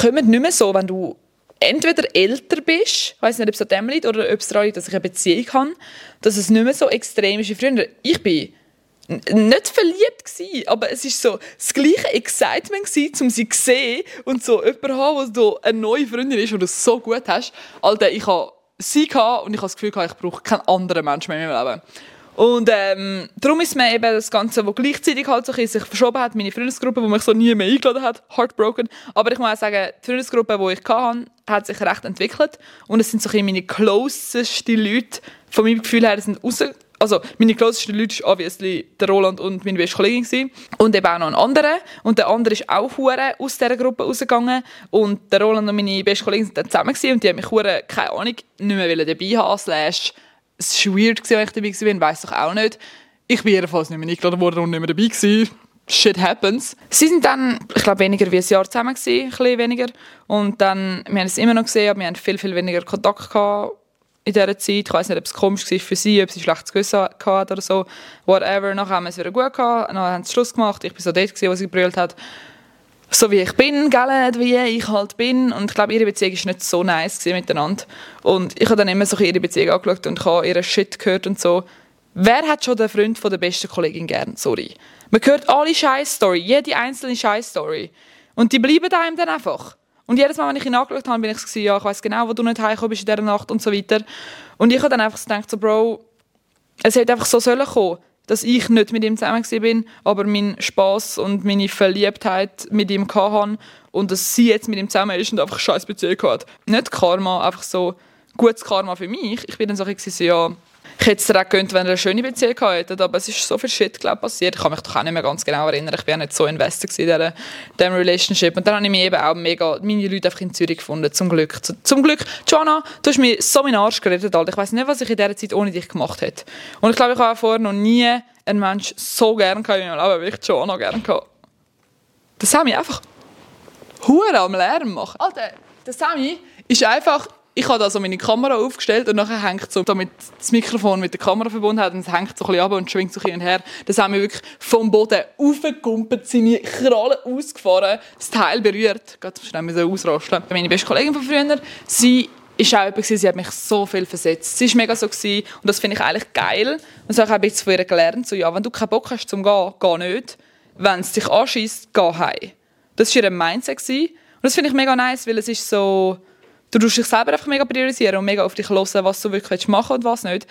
Speaker 1: kommen nicht mehr so, wenn du entweder älter bist, ich weiß nicht, ob es an dem liegt, oder ob es daran liegt, dass ich eine Beziehung habe, dass es nicht mehr so extrem ist wie früher. Ich bin nicht verliebt gewesen, aber es ist so das gleiche Excitement gewesen, um sie zu sehen und so jemanden zu haben, der eine neue Freundin ist und du so gut hast. Alter, ich habe sie gehabt und ich habe das Gefühl gehabt, ich brauche keinen anderen Menschen mehr in meinem Leben. Und ähm, darum ist mir eben das Ganze, was gleichzeitig halt so sich verschoben hat, meine Freundesgruppe, die mich so nie mehr eingeladen hat, heartbroken. Aber ich muss auch sagen, die Freundesgruppe, die ich hatte, hat sich recht entwickelt. Und es sind so ein meine closesten Leute, von meinem Gefühl her, sind raus, also meine closesten Leute waren obviously der Roland und meine beste Kollegin gewesen. und eben auch noch ein anderer und der andere ist auch hure aus dieser Gruppe rausgegangen und der Roland und meine beste Kollegin sind dann zusammen gewesen und die haben mich hure, keine Ahnung, nicht mehr dabei haben, slash es war weird, gewesen, wenn ich dabei war, weiss doch auch nicht. Ich bin jedenfalls nicht mehr eingeladen worden und nicht mehr dabei gewesen. Shit happens. Sie sind dann, ich glaube, weniger wie ein Jahr zusammen gewesen, ein bisschen weniger. Und dann, wir haben es immer noch gesehen, aber wir haben viel, viel weniger Kontakt gehabt in dieser Zeit. Ich weiß nicht, ob es komisch war für sie, ob sie schlechtes Gewissen hatte oder so. Whatever. Nachher haben wir es wieder gut gehabt. Dann haben sie Schluss gemacht. Ich war so dort, wo sie gebrüllt hat. So wie ich bin, gell, wie ich halt bin. Und ich glaube, ihre Beziehung war nicht so nice miteinander. Und ich habe dann immer so ihre Beziehung angeschaut und habe ihren Shit gehört und so. Wer hat schon den Freund von der besten Kollegin gern? Sorry. Man hört alle Scheiß-Story, jede einzelne Scheiß-Story. Und die bleiben einem dann einfach. Und jedes Mal, wenn ich ihn angeschaut habe, bin ich so, ja, ich weiß genau, wo du nicht heimgekommen bist in dieser Nacht und so weiter. Und ich habe dann einfach so gedacht, so, Bro, es hätte einfach so sollen kommen, dass ich nicht mit ihm zusammen bin, aber mein Spaß und meine Verliebtheit mit ihm hatte und dass sie jetzt mit ihm zusammen ist und einfach scheiß Beziehung hat. Nicht Karma, einfach so gutes Karma für mich. Ich bin dann so, so ja, Ich hätte es dir auch gegönnt, wenn er eine schöne Beziehung hätte, aber es ist so viel Shit glaub, passiert. Ich kann mich doch auch nicht mehr ganz genau erinnern. Ich war nicht so invested in dieser, diesem Relationship. Und dann habe ich mich eben auch mega, meine Leute einfach in Zürich gefunden, zum Glück. Zum Glück, Joanna, du hast mir so meinen Arsch geredet, Alter. Ich weiß nicht, was ich in dieser Zeit ohne dich gemacht hätte. Und ich glaube, ich habe vorher noch nie einen Menschen so gerne gehabt in meinem Leben, wie ich Joanna gerne gehabt Der Sammy einfach Hure am Lärm machen. Alter, der Sammy ist einfach ich habe da so meine Kamera aufgestellt und nachher hängt so, damit das Mikrofon mit der Kamera verbunden hat, und es hängt so ein bisschen ab und schwingt so hin und her. Das haben wir wirklich vom Boden aufgekumpelt, seine Krallen ausgefahren, das Teil berührt. Gerade schnell müssen ausrasten. Meine beste Kollegin von früher, sie ist auch jemand, sie hat mich so viel versetzt. Sie war mega so gewesen, und das finde ich eigentlich geil. Und so habe ich auch ein bisschen von ihr gelernt, so, ja, wenn du keinen Bock hast zum gehen, geh nicht. Wenn es dich anschießt, geh heim. Das war ihr Mindset. Und das finde ich mega nice, weil es ist so, du musst dich selber einfach mega priorisieren und mega auf dich hören, was du wirklich machen und was nicht.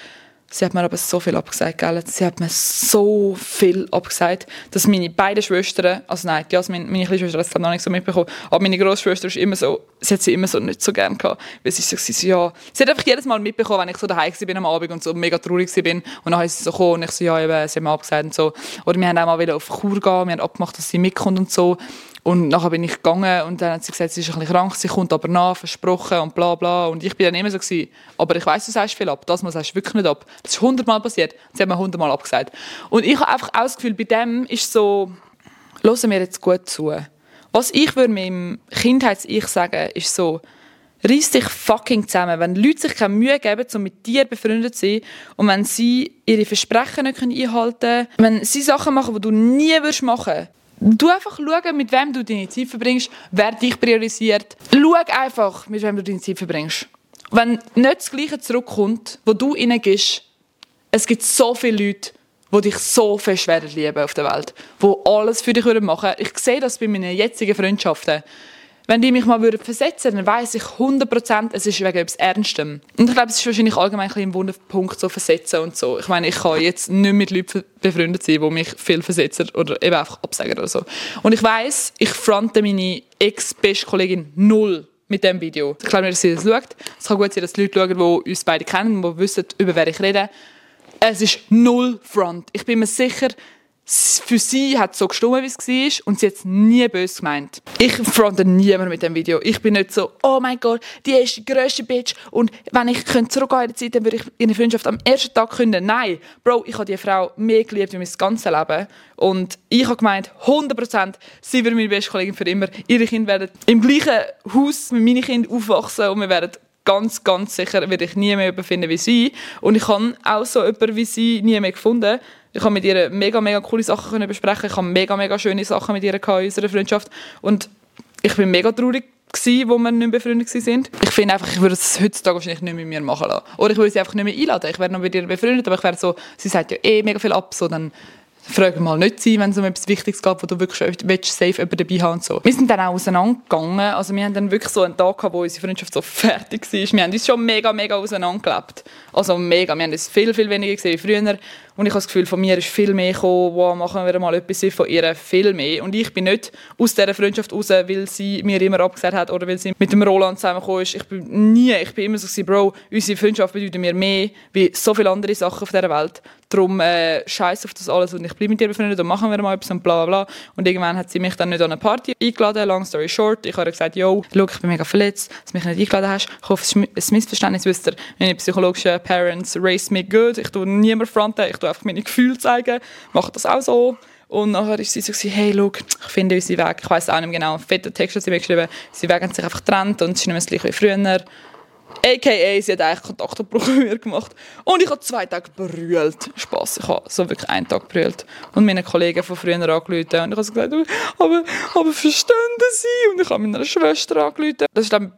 Speaker 1: Sie hat mir aber so viel abgesagt, gell? Sie hat mir so viel abgesagt, dass meine beiden Schwestern, also nein, Jasmin, meine kleine Schwester hat es noch nicht so mitbekommen, aber meine Großschwester ist immer so, sie hat sie immer so nicht so gern gehabt, weil sie so, sie ja, sie hat einfach jedes Mal mitbekommen, wenn ich so daheim bin am Abend und so mega traurig bin und dann ist sie so gekommen und ich so, ja, eben, sie haben mir abgesagt und so. Oder wir haben auch mal wieder auf Chur gehen, wir haben abgemacht, dass sie mitkommt und so. Und nachher bin ich gegangen und dann hat sie gesagt, sie ist ein bisschen krank, sie kommt aber nach, versprochen und bla bla. Und ich bin dann immer so gewesen, aber ich weiss, du sagst viel ab, das mal sagst du wirklich nicht ab. Das ist hundertmal passiert. Sie hat mir hundertmal abgesagt. Und ich habe einfach auch das Gefühl, bei dem ist so, hören mir jetzt gut zu. Was ich würde meinem Kindheits-Ich sagen, ist so, reiss dich fucking zusammen. Wenn Leute sich keine Mühe geben, um mit dir befreundet zu sein und wenn sie ihre Versprechen nicht einhalten können, wenn sie Sachen machen, die du nie machen würdest, Du einfach schauen, mit wem du deine Zeit verbringst, wer dich priorisiert. Schau einfach, mit wem du deine Zeit verbringst. Wenn nicht das Gleiche zurückkommt, wo du gehst, es gibt so viele Leute, die dich so schwerer lieben auf der Welt, die alles für dich machen würden. Ich sehe das bei meinen jetzigen Freundschaften. Wenn die mich mal würden versetzen dann weiß ich 100%, es ist wegen etwas Ernstem. Und ich glaube, es ist wahrscheinlich allgemein ein, ein Wunderpunkt, so versetzen und so. Ich meine, ich kann jetzt nicht mit Leuten befreundet sein, die mich viel versetzen oder eben einfach absagen oder so. Und ich weiß, ich fronte meine Ex-Best-Kollegin null mit dem Video. Ich glaube nicht, dass sie das schaut. Es kann gut sein, dass Leute schauen, die uns beide kennen, die wissen, über wer ich rede. Es ist null Front. Ich bin mir sicher, für sie hat es so gestimmt, wie es war und sie hat es nie böse gemeint. Ich fronte niemand mit dem Video. Ich bin nicht so, oh mein Gott, die ist die grösste Bitch und wenn ich zurückgehen in der Zeit, dann würde ich ihre Freundschaft am ersten Tag künden. Nein, Bro, ich habe die Frau mehr geliebt wie mein ganzes Leben und ich habe gemeint, 100%, sie wird meine beste Kollegin für immer. Ihre Kinder werden im gleichen Haus mit meinen Kindern aufwachsen und wir werden ganz, ganz sicher werde ich nie mehr befinden wie sie. Und ich habe auch so jemanden wie sie nie mehr gefunden. Ich habe mit ihr mega, mega coole Sachen können besprechen. Ich habe mega, mega schöne Sachen mit ihr in unserer Freundschaft. Und ich bin mega traurig gewesen, wo wir nicht befreundet sind. Ich finde einfach, ich würde es heutzutage wahrscheinlich nicht mit mir machen lassen. Oder ich würde sie einfach nicht mehr einladen. Ich wäre noch mit ihr befreundet, aber ich wäre so, sie sagt ja eh mega viel ab, so dann frage mal nicht sein, wenn es um etwas Wichtiges geht, wo du wirklich willst, safe jemanden dabei haben und so. Wir sind dann auch auseinandergegangen. Also wir haben dann wirklich so einen Tag gehabt, wo unsere Freundschaft so fertig war. Wir haben uns schon mega, mega auseinandergelebt. Also mega. Wir haben uns viel, viel weniger gesehen wie früher. Und ich habe das Gefühl, von mir ist viel mehr gekommen, wow, machen wir mal etwas von ihr, viel mehr. Und ich bin nicht aus dieser Freundschaft raus, weil sie mir immer abgesagt hat oder weil sie mit dem Roland zusammengekommen ist. Ich bin nie, ich bin immer so gewesen, Bro, unsere Freundschaft bedeutet mir mehr wie so viele andere Sachen auf dieser Welt. Darum äh, scheiß auf das alles und ich bleibe mit dir befreundet und machen wir mal etwas und bla bla bla. Und irgendwann hat sie mich dann nicht an eine Party eingeladen, long story short. Ich habe gesagt, yo, schau, ich bin mega verletzt, dass du mich nicht eingeladen hast. Ich hoffe, es ist ein Missverständnis, wisst ihr, meine psychologischen Parents raise me good. Ich tue niemand fronten, ich tue einfach meine Gefühle zeigen, mache das auch so. Und nachher ist sie so, hey, schau, ich finde unsere Weg, ich weiß auch nicht mehr genau, fetter Text hat sie mir geschrieben, unsere Wege haben sich einfach getrennt und es ist nicht mehr wie früher. A.k.a. sie hat eigentlich Kontaktabbruch mit mir gemacht. Und ich habe zwei Tage brüllt. Spass, ich habe so wirklich einen Tag brüllt. Und meine Kollegen von früher angerufen und ich habe gesagt, aber, aber verstehen Sie? Und ich habe meiner Schwester angerufen. Das ist dann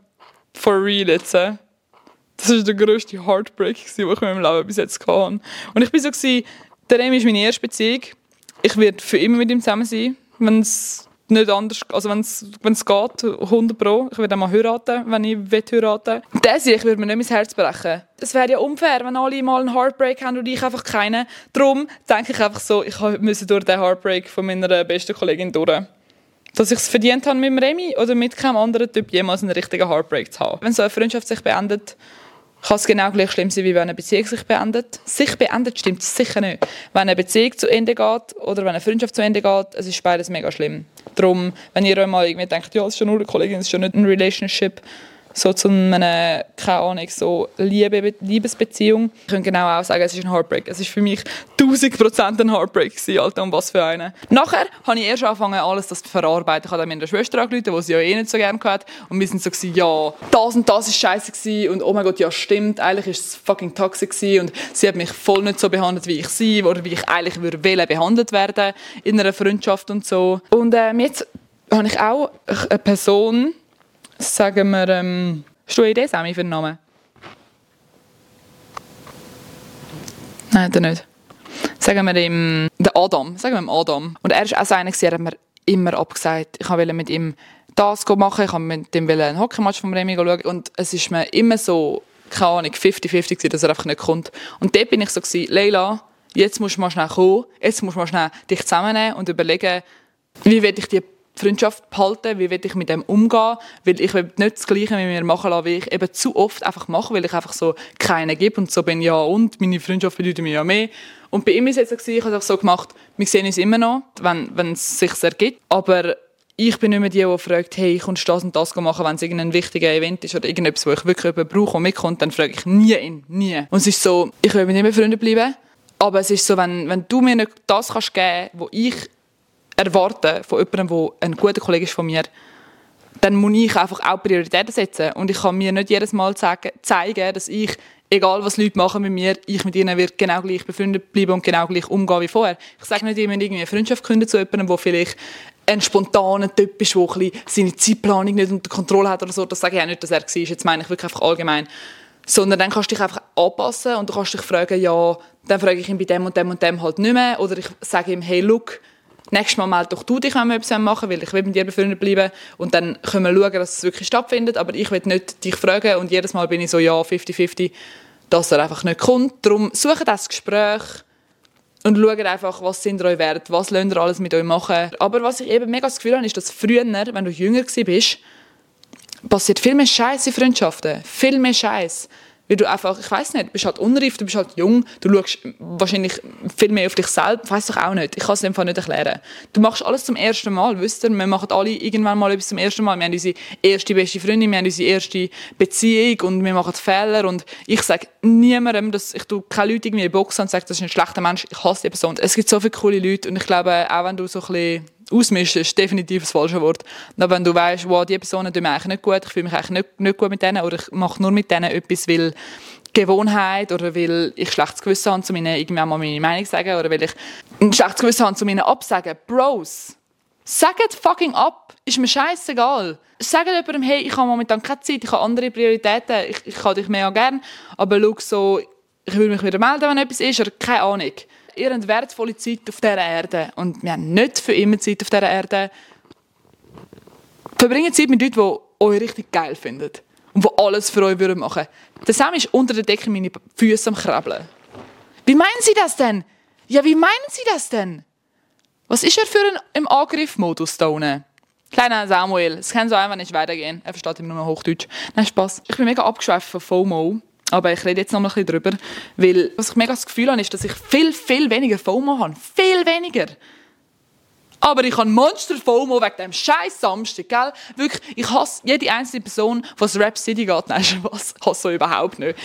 Speaker 1: for real jetzt. Das war der grösste Heartbreak, den ich in meinem Leben bis jetzt hatte. Und ich war so, der Remy ist meine erste Beziehung. Ich werde für immer mit ihm zusammen sein, wenn es nicht anders, also wenn es geht, 100 pro. Ich werde mal heiraten, wenn ich will heiraten Das ich würde mir nicht mein Herz brechen. Es wäre ja unfair, wenn alle mal einen Heartbreak haben und ich einfach keinen. Darum denke ich einfach so, ich müsse durch den Heartbreak von meiner besten Kollegin durch. Dass ich es verdient habe, mit dem Remy oder mit keinem anderen Typ jemals einen richtigen Heartbreak zu haben. Wenn so eine Freundschaft sich beendet, kann es genau gleich schlimm sein, wie wenn eine Beziehung sich beendet. Sich beendet stimmt sicher nicht. Wenn eine Beziehung zu Ende geht oder wenn eine Freundschaft zu Ende geht, es ist beides mega schlimm. Darum, wenn ihr euch mal irgendwie denkt, ja, es ist ja nur eine Kollegin, es ist ja nicht ein Relationship, so zu einer, keine Ahnung, so Liebe, Liebesbeziehung. Ich kann genau auch sagen, es ist ein Heartbreak. Es ist für mich 1000% ein Heartbreak gewesen, Alter, und was für einen. Nachher habe ich erst angefangen, alles das zu verarbeiten. Ich habe dann meiner Schwester angerufen, die sie ja eh nicht so gerne hat. Und wir sind so gewesen, ja, das und das ist scheiße gewesen. Und oh mein Gott, ja stimmt, eigentlich ist es fucking toxisch gewesen. Und sie hat mich voll nicht so behandelt, wie ich sie, oder wie ich eigentlich würde behandelt werden in einer Freundschaft und so. Und ähm, jetzt habe ich auch eine Person, sagen wir, ähm, hast du eine Idee, Sammy, für einen Namen? Nein, der nicht. Sagen wir ihm, der Adam, sagen wir ihm Adam. Und er ist auch so einer, der hat mir immer abgesagt, ich wollte mit ihm das machen, ich wollte mit ihm einen Hockeymatch vom Remi schauen und es ist mir immer so, keine Ahnung, 50-50 dass er einfach nicht kommt. Und dort bin ich so Leila, jetzt musst du mal schnell kommen, jetzt musst du mal schnell dich zusammennehmen und überlegen, wie werde ich die Freundschaft behalten, wie will ich mit dem umgehen, weil ich will nicht das Gleiche mit mir machen lassen, wie ich eben zu oft einfach mache, weil ich einfach so keine gebe und so bin, ja und, meine Freundschaft bedeutet mir ja mehr. Und bei ihm ist es jetzt so, ich habe es so gemacht, wir sehen uns immer noch, wenn, wenn es sich ergibt, aber ich bin nicht mehr die, die fragt, hey, kommst du das und das machen, wenn es irgendein wichtiger Event ist oder irgendetwas, wo ich wirklich jemanden brauche und mitkommt, dann frage ich nie ihn, nie. Und es ist so, ich will mit ihm Freunde bleiben, aber es ist so, wenn, wenn du mir nicht das kannst geben, was ich erwarte von jemandem, der ein guter Kollege ist von mir, dann muss ich einfach auch Prioritäten setzen. Und ich kann mir nicht jedes Mal sagen, zeigen, dass ich, egal was Leute machen mit mir, ich mit ihnen wird genau gleich befreundet bleiben und genau gleich umgehen wie vorher. Ich sage nicht, ich muss irgendwie eine Freundschaft künden zu jemandem, der vielleicht ein spontaner Typ ist, der seine Zeitplanung nicht unter Kontrolle hat oder so. Das sage ich auch nicht, dass er war. Jetzt meine ich wirklich einfach allgemein. Sondern dann kannst du dich einfach anpassen und du kannst dich fragen, ja, dann frage ich ihn bei dem und dem und dem halt nicht mehr. Oder ich sage ihm, hey, look, nächstes Mal melde doch du dich, wenn wir etwas machen weil ich will mit dir befreundet bleiben und dann können wir schauen, dass es wirklich stattfindet, aber ich will nicht dich fragen und jedes Mal bin ich so, ja, 50-50, dass er einfach nicht kommt. Darum suche das Gespräch und schaut einfach, was sind euch wert, was lasst ihr alles mit euch machen. Aber was ich eben mega das Gefühl habe, ist, dass früher, wenn du jünger bist, passiert viel mehr Scheiß in Freundschaften. Viel mehr Scheiß. Weil du einfach, ich weiß nicht, du bist halt unreif, du bist halt jung, du schaust wahrscheinlich viel mehr auf dich selbst, weiß doch auch nicht. Ich kann es einfach nicht erklären. Du machst alles zum ersten Mal, wisst ihr? Wir machen alle irgendwann mal etwas zum ersten Mal. Wir haben unsere erste beste Freundin, wir haben unsere erste Beziehung und wir machen Fehler und ich sage niemandem, dass ich tu keine Leute irgendwie boxen und sage, das ist ein schlechter Mensch. Ich hasse die Person. Es gibt so viele coole Leute und ich glaube, auch wenn du so ein bisschen ausmischen ist definitiv das falsche Wort. Aber wenn du weißt, wow, die Personen tun mir eigentlich nicht gut, ich fühle mich eigentlich nicht, nicht gut mit denen oder ich mache nur mit denen etwas, weil Gewohnheit oder weil ich schlechtes Gewissen habe, zu ihnen irgendwann mal meine Meinung sagen oder weil ich ein schlechtes Gewissen habe, zu ihnen absagen. Bros, sagt fucking ab. Ist mir scheißegal. Sagt jemandem, hey, ich habe momentan keine Zeit, ich habe andere Prioritäten, ich, ich habe dich mega gern, aber schau so, ich will mich wieder melden, wenn etwas ist oder keine Ahnung ihr habt wertvolle Zeit auf dieser Erde und wir haben nicht für immer Zeit auf dieser Erde. Verbringt Zeit mit Leuten, die euch richtig geil finden und die alles für euch machen würden. Der Sam ist unter der Decke meine Füße am Krabbeln. Wie meinen Sie das denn? Ja, wie meinen Sie das denn? Was ist er für ein im Angriffmodus da unten? Kleiner Samuel, es kann so einfach nicht weitergehen. Er versteht immer nur Hochdeutsch. Nein, Spaß. Ich bin mega abgeschweift von FOMO. Aber ich rede jetzt noch ein bisschen drüber, weil was ich mega das Gefühl habe, ist, dass ich viel, viel weniger FOMO habe. Viel weniger. Aber ich habe Monster FOMO wegen dem scheiß Samstag, gell? Wirklich, ich hasse jede einzelne Person, was Rap City geht. Nein, was? Ich hasse so überhaupt nicht.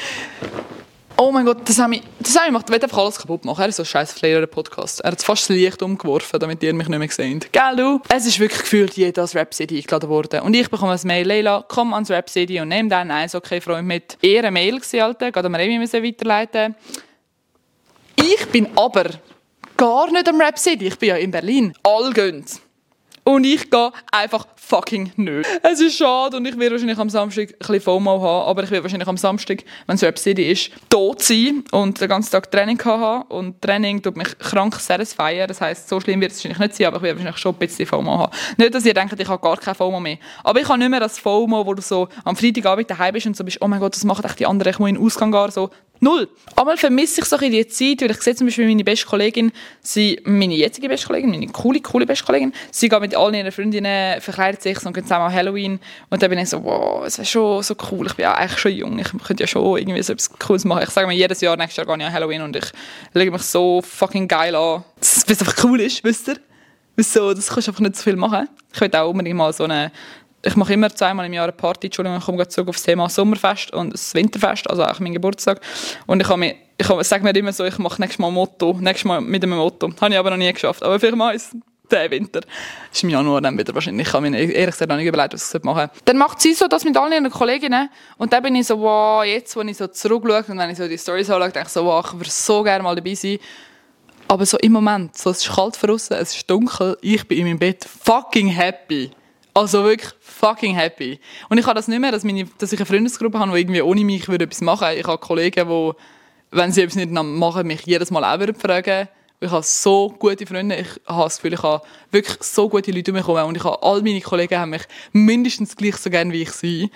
Speaker 1: Oh mein Gott, das haben wir, gemacht. Er will einfach alles kaputt machen. Er ist so ein scheiß Flair-Podcast. Er hat fast das Licht umgeworfen, damit ihr mich nicht mehr seht. Gell, du? Es ist wirklich gefühlt jeder als Rap City eingeladen worden. Und ich bekomme ein Mail, Leila, komm ans Rap City und nimm dann eins, okay, Freund, mit. Eher eine Mail gewesen, Alter. Geht mir irgendwie weiterleiten. Ich bin aber gar nicht am Rap City. Ich bin ja in Berlin. All gehen. Und ich gehe einfach fucking nicht. Es ist schade und ich werde wahrscheinlich am Samstag ein bisschen FOMO haben, aber ich werde wahrscheinlich am Samstag, wenn es Rap City ist, tot sein und den ganzen Tag Training haben. Und Training tut mich krank satisfyen. Das heisst, so schlimm wird es wahrscheinlich nicht sein, aber ich werde wahrscheinlich schon ein bisschen FOMO haben. Nicht, dass ihr denkt, ich habe gar kein FOMO mehr. Aber ich habe nicht mehr das FOMO, wo du so am Freitagabend daheim bist und so bist, oh mein Gott, das machen echt die anderen, ich muss in den Ausgang gehen. So, Null. Einmal vermisse ich so ein die Zeit, weil ich sehe zum Beispiel meine beste Kollegin, sie, meine jetzige beste Kollegin, meine coole, coole beste Kollegin, sie geht mit allen ihren Freundinnen, verkleidet sich und geht zusammen an Halloween. Und dann bin ich so, wow, es wäre schon so cool. Ich bin ja eigentlich schon jung, ich könnte ja schon irgendwie so etwas Cooles machen. Ich sage mir jedes Jahr, nächstes Jahr gehe ich an Halloween und ich lege mich so fucking geil an. Das, was einfach cool ist, wisst ihr? So, das kannst du einfach nicht so viel machen. Ich will auch unbedingt mal so eine ich mache immer zweimal im Jahr eine Party, Entschuldigung, ich komme gerade zurück auf das Thema Sommerfest und das Winterfest, also auch mein Geburtstag. Und ich, mir, ich sage mir immer so, ich mache nächstes Mal ein Motto, nächstes Mal mit einem Motto. Habe ich aber noch nie geschafft, aber vielleicht mal ist der Winter. Ist im Januar dann wieder wahrscheinlich. Ich habe mir ehrlich gesagt noch nicht überlegt, was ich machen soll. Dann macht sie so das mit all ihren Kolleginnen und dann bin ich so, wow, jetzt, wo ich so zurückschaue und wenn ich so die Storys anschaue, denke ich so, wow, ich würde so gerne mal dabei sein. Aber so im Moment, so, es ist kalt draußen, es ist dunkel, ich bin in meinem Bett fucking happy. Also wirklich fucking happy. Und ich habe das nicht mehr, dass, meine, dass ich eine Freundesgruppe habe, die irgendwie ohne mich würde etwas machen würde. Ich habe Kollegen, die, wenn sie etwas nicht machen, mich jedes Mal auch fragen Ich habe so gute Freunde. Ich habe das Gefühl, ich habe wirklich so gute Leute herum. Und ich habe, all meine Kollegen haben mich mindestens gleich so gerne, wie ich sie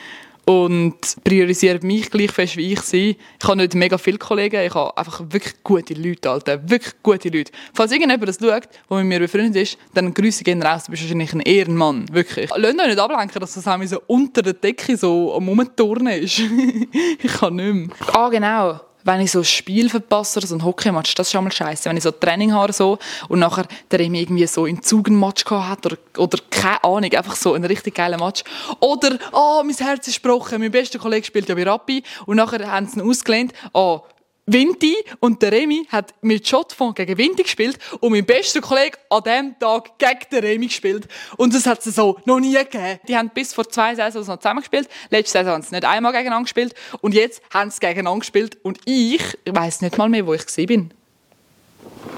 Speaker 1: und priorisieren mich gleich fest, wie ich sie. Ich habe nicht mega viele Kollegen, ich habe einfach wirklich gute Leute, Alter. Wirklich gute Leute. Falls irgendjemand das schaut, der mit mir befreundet ist, dann grüße gehen raus, du bist wahrscheinlich ein Ehrenmann. Wirklich. Lasst euch nicht ablenken, dass das auch so unter der Decke so am Rumturnen ist. ich kann nicht mehr. Ah, genau wenn ich so Spiel verpasse oder so ein Hockeymatch, das ist schon mal scheiße. Wenn ich so Training habe so, und nachher der irgendwie so in Zug einen Match gehabt oder, oder keine Ahnung, einfach so ein richtig geiler Match. Oder, oh, mein Herz ist gebrochen, mein bester Kollege spielt ja bei Rappi und nachher haben sie ihn ausgelehnt, oh, Vinti und der Remy hat mit Shotfond gegen Vinti gespielt und mein bester Kollege an diesem Tag gegen den Remy gespielt. Und das hat es so noch nie gegeben. Die haben bis vor zwei Saisons noch zusammen gespielt. Letzte Saison haben sie nicht einmal gegeneinander gespielt. Und jetzt haben sie gegeneinander gespielt. Und ich, ich weiss nicht mal mehr, wo ich bin.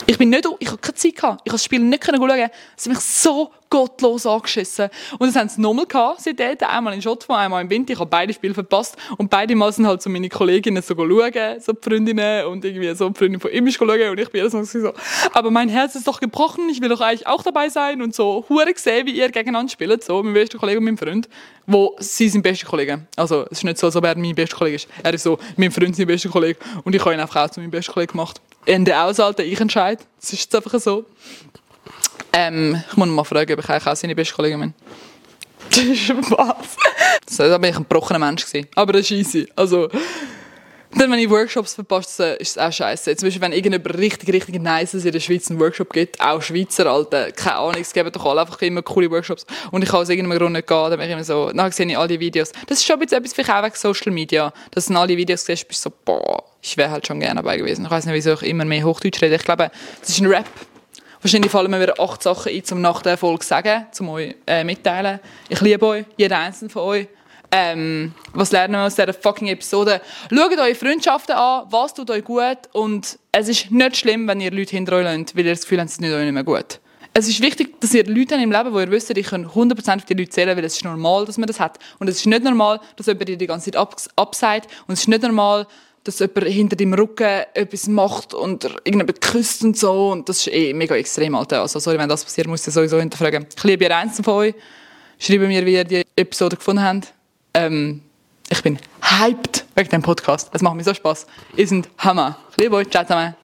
Speaker 1: Ich bin nicht, ich habe keine Zeit gehabt. Ich konnte das Spiel nicht schauen. Es hat mich so gottlos angeschissen. Und das haben sie nochmal gehabt, seitdem. Einmal in Schottfonds, einmal im Winter. Ich habe beide Spiele verpasst. Und beide Mal sind halt so meine Kolleginnen so schauen, so die Freundinnen. Und irgendwie so die Freundin von ihm schauen. Und ich bin jedes Mal so, aber mein Herz ist doch gebrochen. Ich will doch eigentlich auch dabei sein. Und so, hure gesehen, wie ihr gegeneinander spielt. So, mein bester Kollege und mein Freund. Wo sie sind beste Kollegen. Also, es ist nicht so, als ob er mein bester Kollege ist. Er ist so, mein Freund ist mein bester Kollege. Und ich habe ihn einfach auch zu meinem besten Kollegen gemacht. Ende aus, Alter, ich entscheide. Das ist jetzt einfach so. Ähm, ich muss mal fragen, ob ich eigentlich auch seine beste Kollegin bin. Was? Da bin ich ein gebrochener Mensch gewesen. Aber das ist easy. Also, dann, wenn ich Workshops verpasse, ist es auch scheiße. Zum Beispiel, wenn irgendjemand richtig, richtig nice in der Schweiz einen Workshop gibt, auch Schweizer, Alter, keine Ahnung, es geben doch alle einfach immer coole Workshops. Und ich kann aus irgendeinem Grund nicht gehen, dann bin ich immer so, dann sehe ich all die Videos. Das ist schon ein bisschen etwas vielleicht auch wegen Social Media, dass du alle Videos siehst, bist so, boah, ich wäre halt schon gerne dabei gewesen. Ich weiß nicht, wieso ich immer mehr Hochdeutsch rede. Ich glaube, das ist ein Rap. Wahrscheinlich fallen mir wieder acht Sachen ein, um nach der Folge zu sagen, um euch äh, mitteilen. Ich liebe euch, jeder einzelne von euch. Ähm, was lernen wir aus dieser fucking Episode? Schaut eure Freundschaften an, was tut euch gut und es ist nicht schlimm, wenn ihr Leute hinter euch lasst, weil ihr das Gefühl habt, es ist nicht euch nicht mehr gut. Es ist wichtig, dass ihr Leute im Leben, wo ihr wisst, ich kann 100% auf die Leute zählen, weil es ist normal, dass man das hat. Und es ist nicht normal, dass jemand dir die ganze Zeit abseit und es ist nicht normal, dass jemand hinter deinem Rücken etwas macht und irgendjemand küsst und so. Und das ist eh mega extrem, Alter. Also, sorry, wenn das passiert, muss ich sowieso hinterfragen. Ich liebe ihr einzeln von euch. Schreibt mir, wie ihr die Episode gefunden habt. Ähm, ich bin hyped wegen dem Podcast. Es macht mir so Spaß. Ihr seid Hammer. Liebe euch. Ciao zusammen.